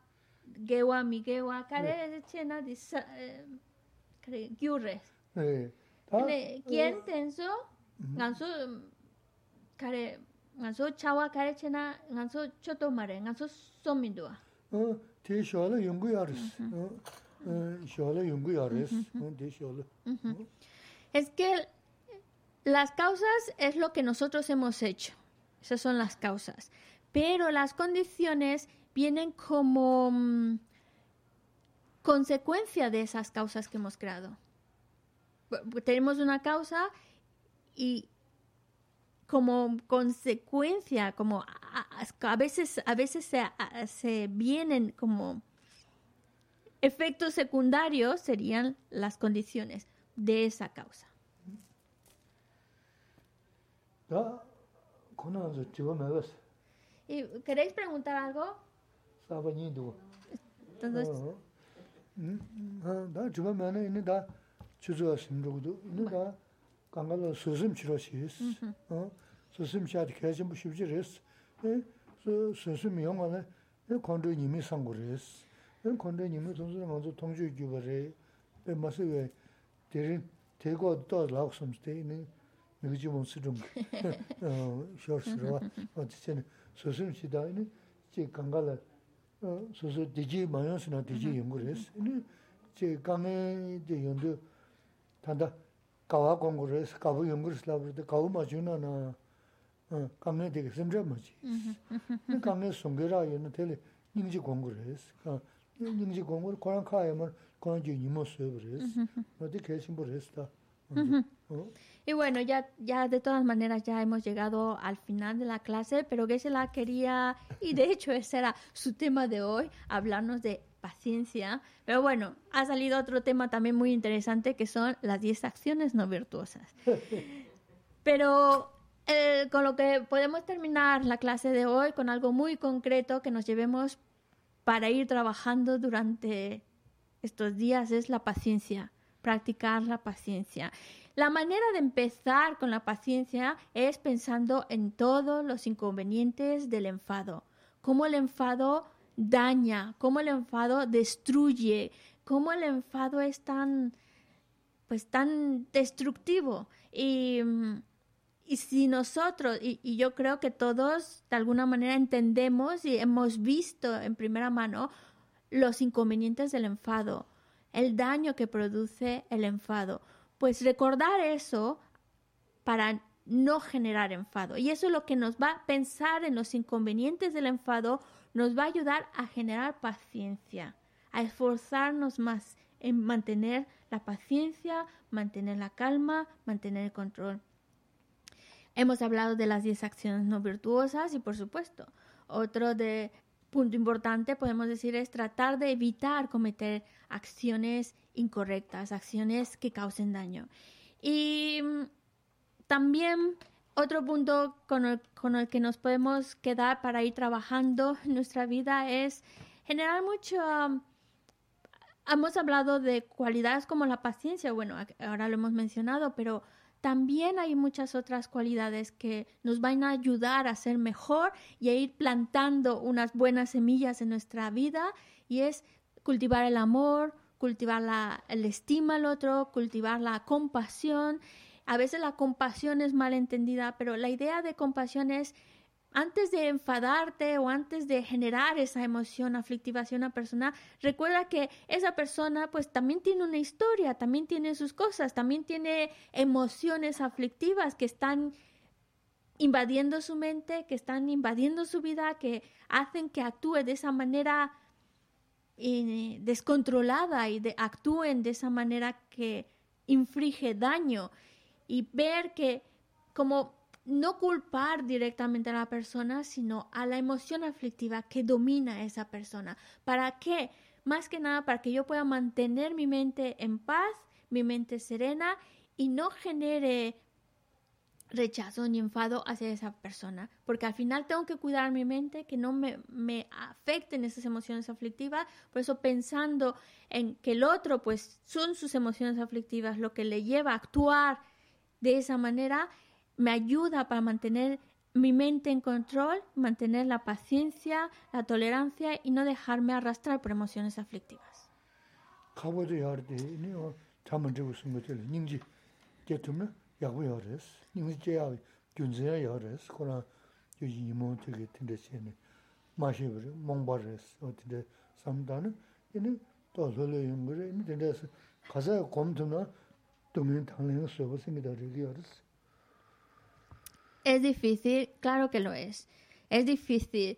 gewa mi gewa kare chena di eh, kare gyu re. Eh. Tenso ganso kare ganso chawa kare chena ganso choto mare ganso somi es que las causas es lo que nosotros hemos hecho, esas son las causas, pero las condiciones vienen como mm, consecuencia de esas causas que hemos creado. Tenemos una causa y como consecuencia, como a, veces, a veces se vienen como Efectos secundarios serían las condiciones de esa causa. ¿Y queréis preguntar algo? Entonces, da chuba mana ini da chuzo simro gudu ini da kangala susim chiro shis susim shat kajim bu shibji res susim yongana kondo nimi sangu res 은 건데 님이 동서 먼저 통주 주버래 에 마스게 대린 대고 또 라옥섬 스테이는 누구지 뭔지 좀어 쇼스로 어쨌든 소심시다 이제 제 강가라 어 소소 디지 마연스나 디지 연구를 했어 제 강에 이제 연구 단다 가와 공부를 해서 가부 연구를 하려고 그랬는데 가부 맞으나나 어 강에 되게 심지어 뭐지 강에 송게라 얘는 텔레 닝지 공부를 했어 Y bueno, ya, ya de todas maneras ya hemos llegado al final de la clase, pero la quería, y de hecho ese era su tema de hoy, hablarnos de paciencia. Pero bueno, ha salido otro tema también muy interesante que son las 10 acciones no virtuosas. [laughs] Pero eh, con lo que podemos terminar la clase de hoy con algo muy concreto que nos llevemos para ir trabajando durante estos días es la paciencia, practicar la paciencia. La manera de empezar con la paciencia es pensando en todos los inconvenientes del enfado, cómo el enfado daña, cómo el enfado destruye, cómo el enfado es tan pues tan destructivo y mm, y si nosotros, y, yo creo que todos de alguna manera entendemos y hemos visto en primera mano los inconvenientes del enfado, el daño que produce el enfado, pues recordar eso para no generar enfado. Y eso es lo que nos va a pensar en los inconvenientes del enfado, nos va a ayudar a generar paciencia, a esforzarnos más en mantener la paciencia, mantener la calma, mantener el control. Hemos hablado de las 10 acciones no virtuosas y por supuesto, otro de punto importante podemos decir es tratar de evitar cometer acciones incorrectas, acciones que causen daño. Y mm, también otro punto con el, con el, que nos podemos quedar para ir trabajando en nuestra vida es generar mucho... Um, hemos hablado de cualidades como la paciencia, bueno, ahora lo hemos mencionado, pero también hay muchas otras cualidades que nos van a ayudar a ser mejor y a ir plantando unas buenas semillas en nuestra vida y es cultivar el amor, cultivar la, el estima al otro, cultivar la compasión. A veces la compasión es mal entendida, pero la idea de compasión es antes de enfadarte o antes de generar esa emoción aflictiva hacia una persona, recuerda que esa persona pues también tiene una historia, también tiene sus cosas, también tiene emociones aflictivas que están invadiendo su mente, que están invadiendo su vida, que hacen que actúe de esa manera eh, descontrolada y de, actúen de esa manera que inflige daño. Y ver que como no culpar directamente a la persona, sino a la emoción aflictiva que domina a esa persona. ¿Para qué? Más que nada para que yo pueda mantener mi mente en paz, mi mente serena y no genere rechazo ni enfado hacia esa persona, porque al final tengo que cuidar mi mente, que no me, me, afecten esas emociones aflictivas, por eso pensando en que el otro, pues son sus emociones aflictivas lo que le lleva a actuar de esa manera, me ayuda para mantener mi mente en control, mantener la paciencia, la tolerancia y no dejarme arrastrar por emociones aflictivas. Es difícil, claro que lo es. Es difícil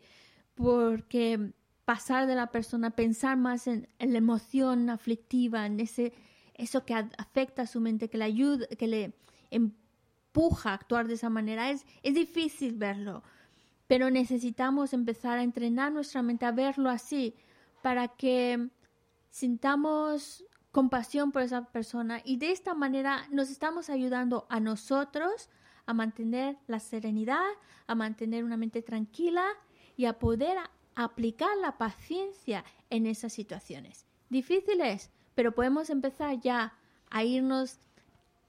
porque pasar de la persona, pensar más en, la emoción aflictiva, en ese, eso que afecta a su mente, que le ayuda, que le empuja a actuar de esa manera, es, es difícil verlo. Pero necesitamos empezar a entrenar nuestra mente a verlo así, para que sintamos compasión por esa persona y de esta manera nos estamos ayudando a nosotros a mantener la serenidad, a mantener una mente tranquila y a poder aplicar la paciencia en esas situaciones. Difíciles, pero podemos empezar ya a irnos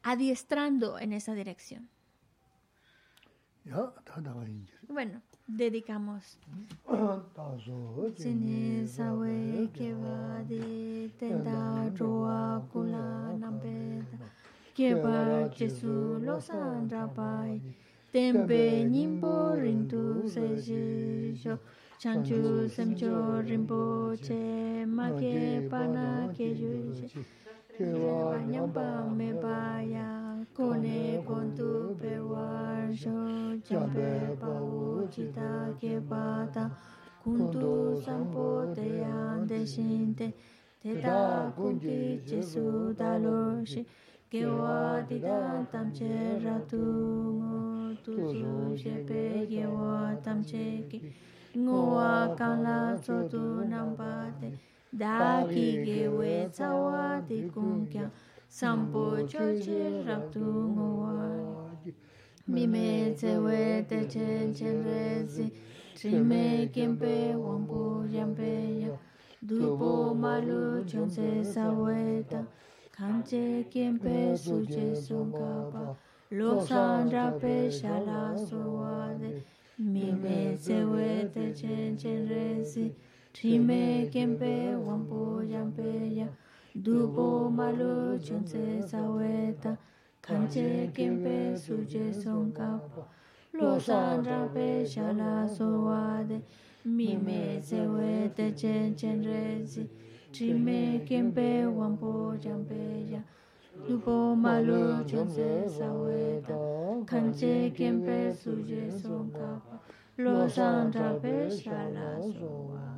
adiestrando en esa dirección. Bueno, dedicamos. Keba Jesu Losan Rabai Tempe Nimbo Rindu Seji Sho. Chanchu Semcho Rinpo Che Make Pana Keju Che. Keba Nyamba Meba Ya. Kone Kontu Pewa Sho. Jambe Pau Chita Keba Ta Kuntu Sampo Teya Deshinte Teta Kunti Jesu Dalo Shi 给我的当当切让杜我杜苏杰贝给我当切给我刚拉走杜南巴的达基给我扎瓦的公家三波就切让杜我米梅在为的真真日子，只梅跟贝王不让贝呀，杜波马路就在沙维当。kanche kenpe suje sunga pa loksan rape shala suwa de mime sewe te chen chen resi trime kenpe wampo yampe ya dupo malu chunse saweta kanche kenpe suje sunga pa loksan rape shala suwa de mime sewe te chen chen resi chime kempe wampo jampe ya. Lupo malu chense sawe da kanche kempe suje songka lo sang drape shala sowa